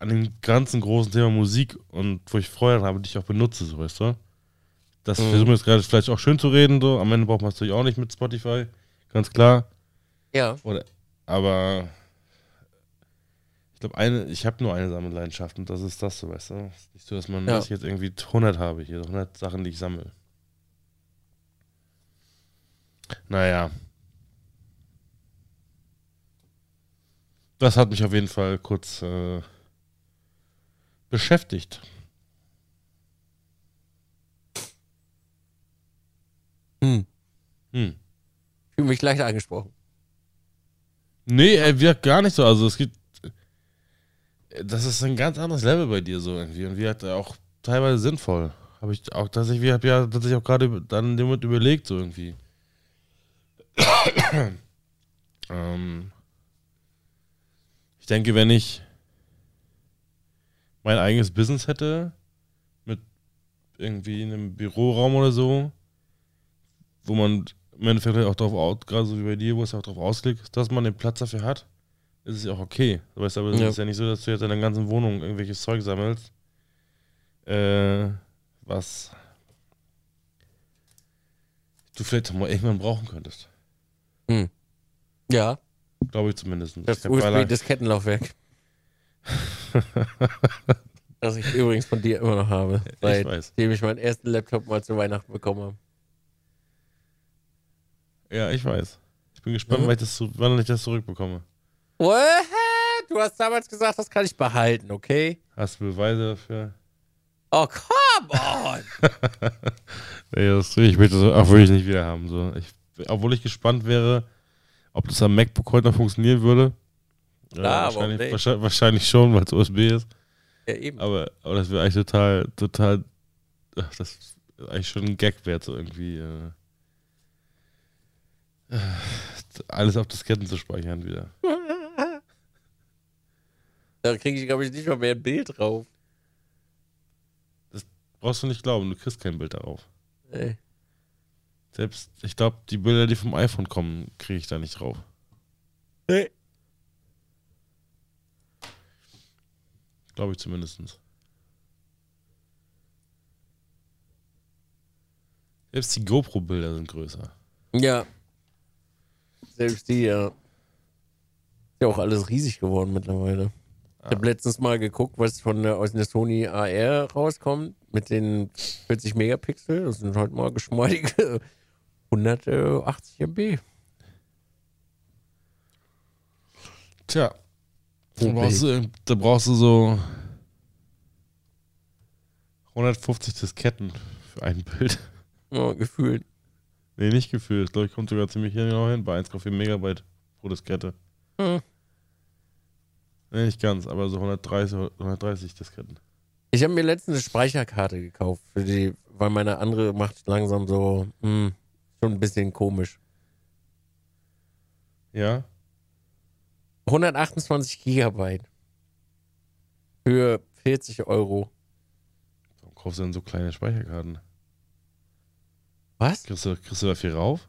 an dem ganzen großen Thema Musik und wo ich Freude habe, die ich auch benutze, so weißt du. Das Mhm. versuchen wir jetzt gerade vielleicht auch schön zu reden, so. Am Ende braucht man es natürlich auch nicht mit Spotify, ganz klar. Ja. Aber ich glaube, eine, ich habe nur eine Sammelleidenschaft und das ist das, so weißt du. Nicht so, dass man, Ja. dass ich jetzt irgendwie 100 habe hier, 100 Sachen, die ich sammle. Naja. Das hat mich auf jeden Fall kurz äh, beschäftigt. Hm. Hm. Ich fühle mich leicht angesprochen. Nee, er wirkt gar nicht so. Also es gibt. Das ist ein ganz anderes Level bei dir so irgendwie. Und wie hat er auch teilweise sinnvoll. Habe ich auch tatsächlich, ich habe ja tatsächlich auch gerade dann damit überlegt, so irgendwie. [COUGHS] ähm, ich denke, wenn ich mein eigenes Business hätte, mit irgendwie einem Büroraum oder so, wo man im Endeffekt halt auch drauf aus, gerade so wie bei dir, wo es auch drauf ausgelegt ist, dass man den Platz dafür hat, ist es ja auch okay. Du weißt aber, es Ja. ist ja nicht so, dass du jetzt in der ganzen Wohnung irgendwelches Zeug sammelst, äh, was du vielleicht mal irgendwann brauchen könntest. Ja, Glaube ich zumindest. das Ich hab allein- USB-Diskettenlaufwerk. [LAUGHS] das ich übrigens von dir immer noch habe. ich Seitdem weiß. ich meinen ersten Laptop mal zu Weihnachten bekommen habe. Ja, ich weiß. Ich bin gespannt, Mhm. wann ich das, wann ich das zurückbekomme. What? Du hast damals gesagt, das kann ich behalten, okay? Hast du Beweise dafür? Oh, come on! [LAUGHS] Nee, das, ich möchte das auch wirklich nicht wieder haben. So. Ich, obwohl ich gespannt wäre, ob das am MacBook heute noch funktionieren würde. Ja, Klar, wahrscheinlich, nicht? wahrscheinlich, wahrscheinlich schon, weil es USB ist. ja, eben. Aber, aber das wäre eigentlich total, total, ach, das ist eigentlich schon ein Gag wert, so irgendwie. Äh, äh, alles auf Disketten zu speichern wieder. [LAUGHS] Da kriege ich, glaube ich, nicht mal mehr ein Bild drauf. Brauchst du nicht glauben, du kriegst kein Bild darauf. Ey. Selbst, ich glaube, die Bilder, die vom iPhone kommen, kriege ich da nicht drauf. Nee. Glaube ich zumindest. Selbst die GoPro-Bilder sind größer. Ja. Selbst die, ja. Ist ja auch alles riesig geworden mittlerweile. Ich habe letztens mal geguckt, was von der, aus der Sony AR rauskommt mit den 40 Megapixel. Das sind halt mal geschmeidige [LAUGHS] 180 MB. Tja, da brauchst, du, da brauchst du so 150 Disketten für ein Bild. [LAUGHS] Ja, gefühlt. Nee, nicht gefühlt. Ich glaube, ich kommt sogar ziemlich genau hin bei 1,4 Megabyte pro Diskette. Hm. Nee, nicht ganz, aber so 130, 130 Disketten. Ich habe mir letztens eine Speicherkarte gekauft, für die, weil meine andere macht langsam so, hm, schon ein bisschen komisch. Ja? 128 Gigabyte. Für 40 Euro. Warum kaufst du denn so kleine Speicherkarten? Was? Kriegst du, kriegst du da viel rauf?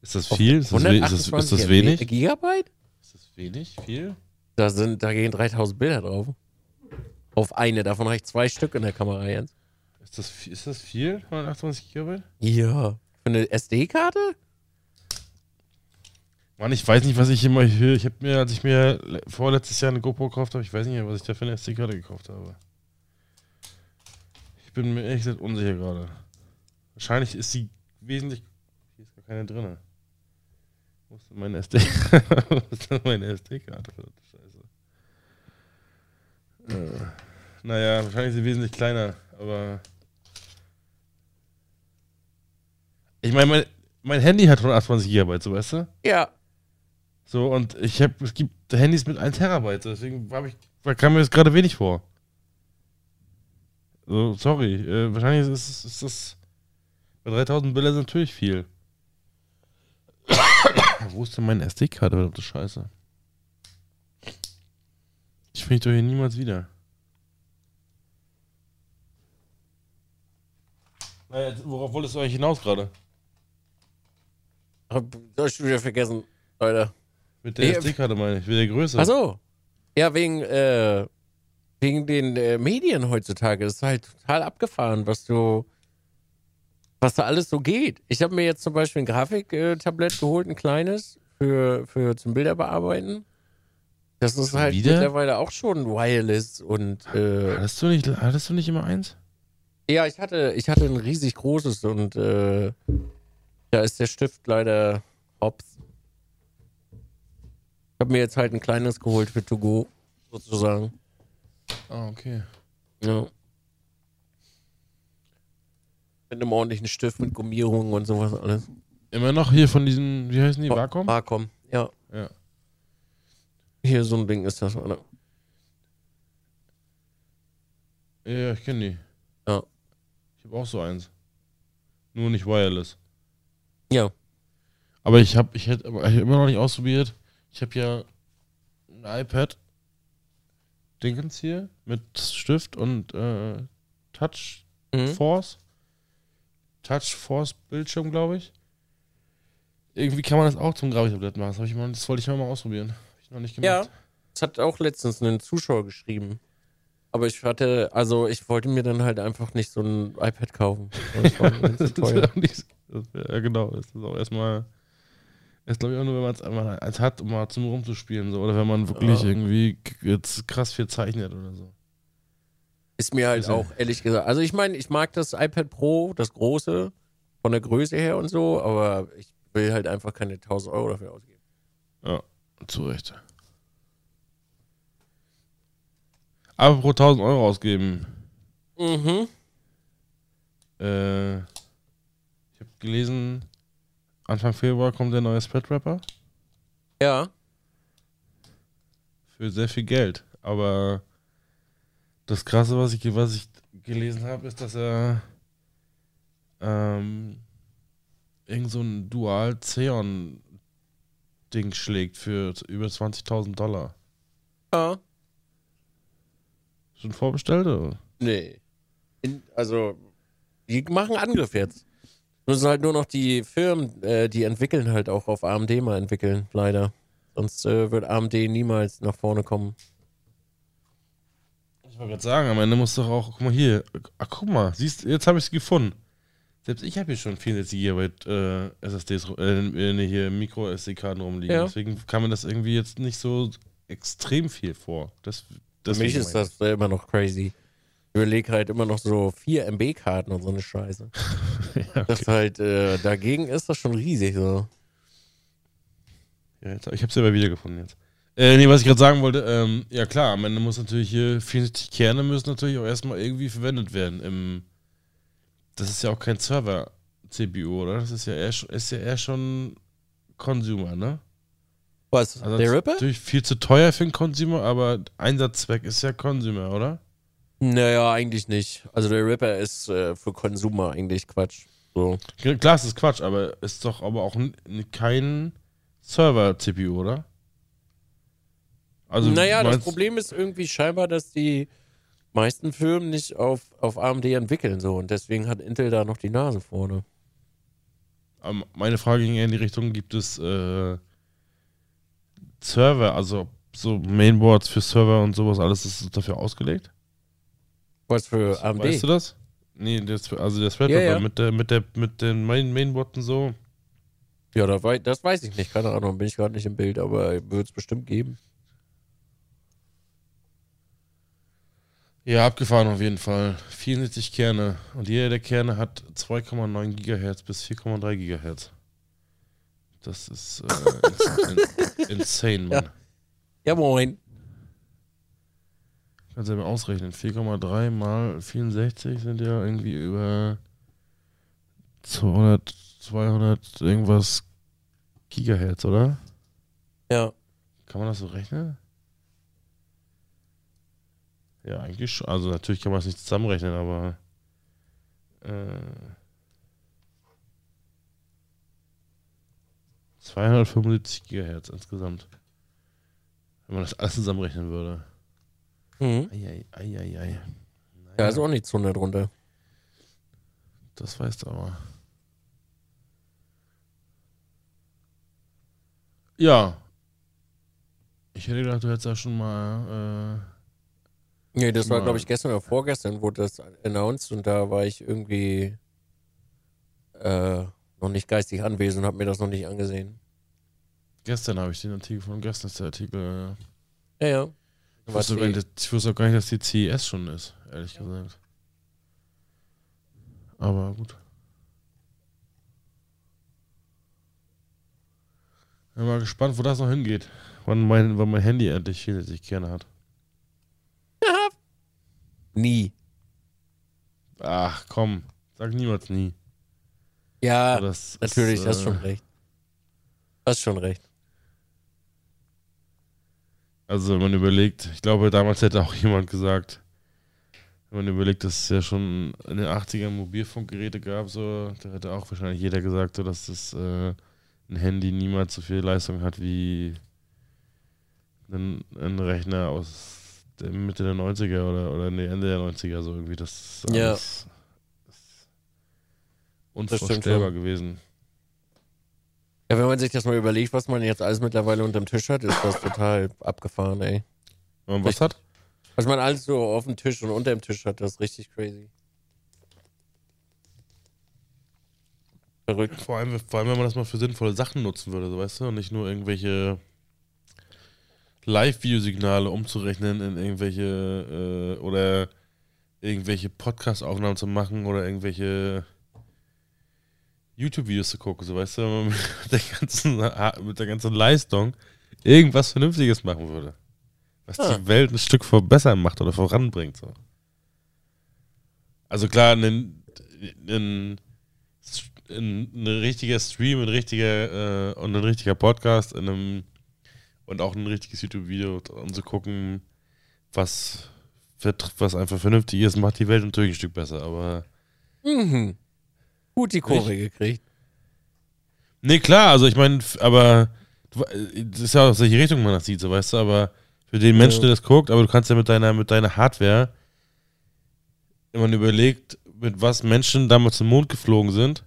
Ist das viel? Ist das, ist das, ist 128 das wenig? Gigabyte? Ist das wenig? Viel? Da, sind, da gehen 3000 Bilder drauf. Auf eine, davon habe ich zwei Stück in der Kamera jetzt. Ist das, ist das viel? 128 Gigabyte? Ja. Für eine SD-Karte? Mann, ich weiß nicht, was ich immer höre. Ich habe mir, als ich mir le- vorletztes Jahr eine GoPro gekauft habe, ich weiß nicht mehr, was ich da für eine SD-Karte gekauft habe. Ich bin mir ehrlich gesagt unsicher gerade. Wahrscheinlich ist sie wesentlich. Hier ist gar keine drin. Wo ist denn meine SD? [LAUGHS] Wo ist denn meine SD-Karte? Scheiße. Äh, naja, wahrscheinlich ist sie wesentlich kleiner, aber. Ich meine, mein, mein Handy hat 128 GB, so weißt du? Ja. So, und ich habe, es gibt Handys mit 1 Terabyte, deswegen hab ich, kam mir das gerade wenig vor. So, sorry, äh, wahrscheinlich ist, es- ist das, bei 3000 Bilder ist natürlich viel. [COUGHS] Wo ist denn meine SD-Karte, verdammte Scheiße? Ich finde doch hier niemals wieder. Naja, worauf wolltest du eigentlich hinaus gerade? Hab ich wieder vergessen, Leute. Mit der SD-Karte meine ich, mit der Größe. Ach so. Ja, wegen, äh, wegen den äh, Medien heutzutage. Das ist halt total abgefahren, was du, was da alles so geht. Ich habe mir jetzt zum Beispiel ein Grafiktablett geholt, ein kleines, für, für zum Bilderbearbeiten. Das ist Schon halt wieder? mittlerweile auch schon wireless und äh, Hattest du nicht, hattest du nicht immer eins? ja, ich hatte, ich hatte ein riesig großes und äh, da ist der Stift leider hops. Habe mir jetzt halt ein kleines geholt für To Go, sozusagen. Ah, okay. Ja. Mit einem ordentlichen Stift, mit Gummierungen und sowas alles. Immer noch hier von diesen, wie heißen die, Vakuum? Wacom, ja. Ja. Hier so ein Ding ist das, oder? Ja, ich kenne die. Ja. Ich habe auch so eins. Nur nicht wireless. Ja. Aber ich habe ich hätte hab immer noch nicht ausprobiert. Ich habe ja ein iPad Dingens hier mit Stift und äh, Touch Mhm. Force. Touch Force Bildschirm, glaube ich. Irgendwie kann man das auch zum Gravi-Tablet machen. Das, ich mal, das wollte ich mal ausprobieren. Hab ich noch nicht Ja. gemacht. Das hat auch letztens ein Zuschauer geschrieben. Aber ich hatte, also ich wollte mir dann halt einfach nicht so ein iPad kaufen. Das war [LAUGHS] auch nicht, das, ja, genau. Das ist auch erstmal. Das glaube ich auch nur, wenn man es hat, um mal zum rumzuspielen. So. Oder wenn man wirklich Ja. irgendwie jetzt krass viel zeichnet oder so. Ist mir halt Ist ja- auch ehrlich gesagt. Also ich meine, ich mag das iPad Pro, das große, von der Größe her und so, aber ich will halt einfach keine 1000 Euro dafür ausgeben. Ja, zu Recht. Aber pro 1000 Euro ausgeben. Mhm. Äh, ich habe gelesen, Anfang Februar kommt der neue Spread-Rapper. Ja. Für sehr viel Geld. Aber das Krasse, was ich, was ich gelesen habe, ist, dass er ähm, irgend so ein Dual Xeon Ding schlägt für über 20.000 Dollar. Ja. Schon vorbestellt? Oder? Nee. In, also, die machen Angriff jetzt. Müssen halt nur noch die Firmen, äh, die entwickeln halt auch auf AMD mal entwickeln, leider. Sonst äh, wird AMD niemals nach vorne kommen. Ich wollte gerade sagen, am Ende muss doch auch, guck mal hier, ach guck mal, siehst, jetzt habe ich es gefunden. Selbst ich habe hier schon 64 GB äh, SSDs, äh, nee, hier Micro-SD-Karten rumliegen. Ja. Deswegen kam mir das irgendwie jetzt nicht so extrem viel vor. Das, Für deswegen mich ist das immer noch crazy. Überlege halt immer noch so 4 MB-Karten und so eine Scheiße. [LAUGHS] ja, Das okay. halt, äh, dagegen ist das schon riesig so. ja, jetzt, ich habe es aber wiedergefunden jetzt. Äh, nee, was ich gerade sagen wollte, ähm, ja klar, am Ende muss natürlich hier 64 Kerne müssen natürlich auch erstmal irgendwie verwendet werden. Im, das ist ja auch kein Server-CPU, oder? Das ist ja eher, sch- ist ja eher schon Consumer, ne? Was? Also der das ist Ripper? Natürlich viel zu teuer für einen Consumer, aber Einsatzzweck ist ja Consumer, oder? Naja, eigentlich nicht. Also der Ripper ist äh, für Consumer eigentlich Quatsch. So. Klar, es ist Quatsch, aber ist doch aber auch kein Server-CPU, oder? Also, naja, das Problem ist irgendwie scheinbar, dass die meisten Firmen nicht auf, auf AMD entwickeln so und deswegen hat Intel da noch die Nase vorne. Ähm, Meine Frage ging eher in die Richtung, gibt es äh, Server, also so Mainboards für Server und sowas, alles ist dafür ausgelegt? Was für AMD? Weißt du das? Nee, das, also der Threadripper Ja, ja. mit der mit der mit den Main Mainboards und so. Ja, das, wei das weiß ich nicht, keine Ahnung, bin ich gerade nicht im Bild, aber wird es bestimmt geben. Ja, abgefahren auf jeden Fall. 74 Kerne. Und jeder der Kerne hat 2,9 Gigahertz bis 4,3 Gigahertz. Das ist äh, [LAUGHS] ins, in, insane, Mann. Ja, moin. Kannst du ja mal ausrechnen. 4,3 mal 64 sind ja irgendwie über 200, 200 irgendwas Gigahertz, oder? Ja. Kann man das so rechnen? Ja, eigentlich schon. Also natürlich kann man es nicht zusammenrechnen, aber äh, 275 Gigahertz insgesamt. Wenn man das alles zusammenrechnen würde. Mhm. Eieiei. Ei, ei, ei. Ja, ist auch nichts 100 runter. Das weißt du aber. Ja. Ich hätte gedacht, du hättest ja schon mal. Nee, das war, glaube ich, gestern oder vorgestern wurde das announced und da war ich irgendwie äh, noch nicht geistig anwesend und habe mir das noch nicht angesehen. Äh, gestern habe ich den Artikel von gestern ist der Artikel. Ja, ja. Ich wusste, gar nicht, ich wusste auch gar nicht, dass die CES schon ist, ehrlich gesagt. Aber gut. Bin mal gespannt, wo das noch hingeht. wann mein, wann mein Handy endlich viel sich gerne hat. [LAUGHS] Nie. Ach komm, sag niemals nie. Ja, Das natürlich, ist, hast äh, schon recht. Hast schon recht. Also wenn man überlegt, ich glaube damals hätte auch jemand gesagt, wenn man überlegt, dass es ja schon in den 80ern Mobilfunkgeräte gab, so, da hätte auch wahrscheinlich jeder gesagt, so, dass das äh, ein Handy niemals so viel Leistung hat wie ein, ein Rechner aus der Mitte der 90er oder, oder nee, Ende der 90er, so irgendwie. Das ist Ja. ist unvorstellbar schon. gewesen. Ja, wenn man sich das mal überlegt, was man jetzt alles mittlerweile unterm Tisch hat, ist das total abgefahren, ey. Wenn man was hat? Was man alles so auf dem Tisch und unter dem Tisch hat, das ist richtig crazy. Verrückt. Vor allem, vor allem, wenn man das mal für sinnvolle Sachen nutzen würde, so weißt du, und nicht nur irgendwelche Live-Videosignale umzurechnen in irgendwelche äh, oder irgendwelche Podcast-Aufnahmen zu machen oder irgendwelche YouTube-Videos zu gucken, so weißt du, wenn man mit [LAUGHS] der ganzen, mit der ganzen Leistung irgendwas Vernünftiges machen würde. Was Ah. die Welt ein Stück vor besser macht oder voranbringt. So. Also klar, ein, ein, ein, ein richtiger Stream, ein richtiger äh, und ein richtiger Podcast in einem und auch ein richtiges YouTube-Video, um zu gucken, was, was einfach vernünftig ist, macht die Welt natürlich ein Stück besser. Aber Mhm. Gut die Kurve gekriegt. nee, klar, also ich meine, aber das ist ja aus welche Richtung man das sieht, so weißt du, aber für den Menschen, der das guckt, aber du kannst ja mit deiner, mit deiner Hardware, wenn man überlegt, mit was Menschen damals zum Mond geflogen sind,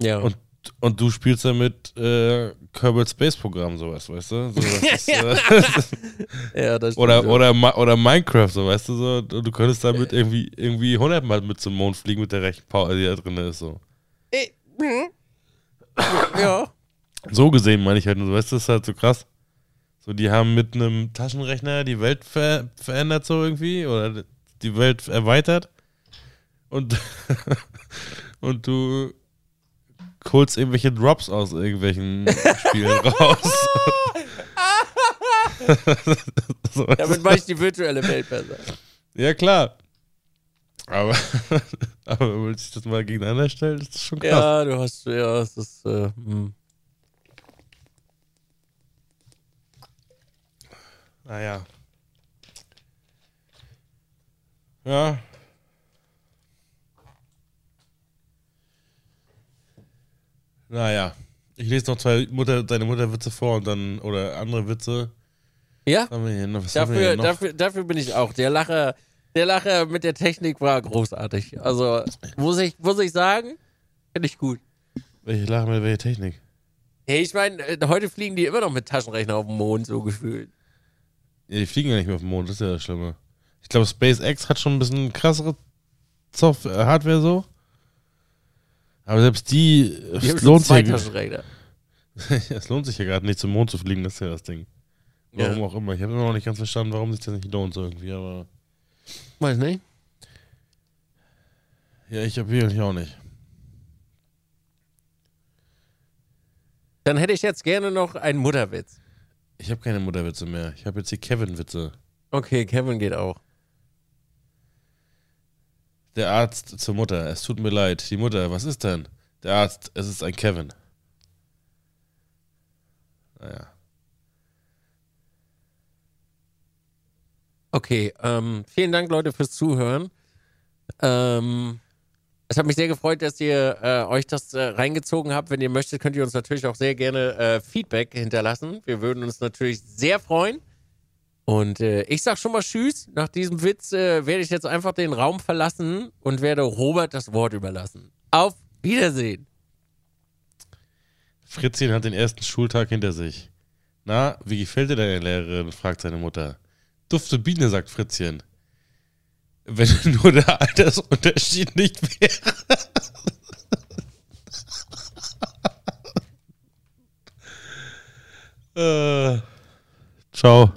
Ja. Und- und du spielst damit äh, Kerbal Space Programm, sowas, weißt du? So, das [LAUGHS] ist, äh, [LAUGHS] ja, das stimmt oder, oder, oder Minecraft, so weißt du so. Und du könntest damit irgendwie, irgendwie 100 Mal mit zum Mond fliegen mit der rechten Power, die da drin ist. So, Äh, mhm. ja. so gesehen meine ich halt, nur, so, weißt du, das ist halt so krass. So, die haben mit einem Taschenrechner die Welt ver verändert, so irgendwie, oder die Welt erweitert. Und, [LAUGHS] und du holst irgendwelche Drops aus irgendwelchen Spielen [LAUGHS] raus. so, [LAUGHS] Damit mache ich die virtuelle Welt besser. ja, klar. Aber, [LAUGHS] aber wenn man sich das mal gegeneinander stellt, ist das schon krass. Ja, du hast, ja, es ist, äh, hm. Naja. Ja. Naja. Ich lese noch zwei Mutter, deine Mutterwitze vor und dann, oder andere Witze. Ja, dafür, dafür, dafür bin ich auch. Der Lacher, der Lacher mit der Technik war großartig. Also, muss ich, muss ich sagen, finde ich gut. Welche Lachen mit welcher Technik? Hey, ich meine, äh, heute fliegen die immer noch mit Taschenrechner auf dem Mond, so gefühlt. Ja, die fliegen ja nicht mehr auf den Mond, das ist ja das Schlimme. Ich glaube, SpaceX hat schon ein bisschen krassere Software, Hardware so. Aber selbst die, Die haben es lohnt, sich ja, [LAUGHS] es lohnt sich ja gerade nicht zum Mond zu fliegen, das ist ja das Ding. Ja. Warum auch immer. Ich habe immer noch nicht ganz verstanden, warum sich das nicht lohnt irgendwie, aber Weiß nicht. ja, ich habe wirklich auch nicht. Dann hätte ich jetzt gerne noch einen Mutterwitz. Ich habe keine Mutterwitze mehr. Ich habe jetzt die Kevin-Witze. Okay, Kevin geht auch. Der Arzt zur Mutter. Es tut mir leid. Die Mutter, was ist denn? Der Arzt, es ist ein Kevin. Naja. Okay, ähm, vielen Dank, Leute, fürs Zuhören. Ähm, es hat mich sehr gefreut, dass ihr äh, euch das äh, reingezogen habt. Wenn ihr möchtet, könnt ihr uns natürlich auch sehr gerne äh, Feedback hinterlassen. Wir würden uns natürlich sehr freuen. Und äh, ich sag schon mal Tschüss. Nach diesem Witz äh, werde ich jetzt einfach den Raum verlassen und werde Robert das Wort überlassen. Auf Wiedersehen. Fritzchen hat den ersten Schultag hinter sich. Na, wie gefällt dir deine Lehrerin? fragt seine Mutter. Dufte Biene, sagt Fritzchen. Wenn [LAUGHS] nur der Altersunterschied nicht wäre. [LAUGHS] äh, ciao.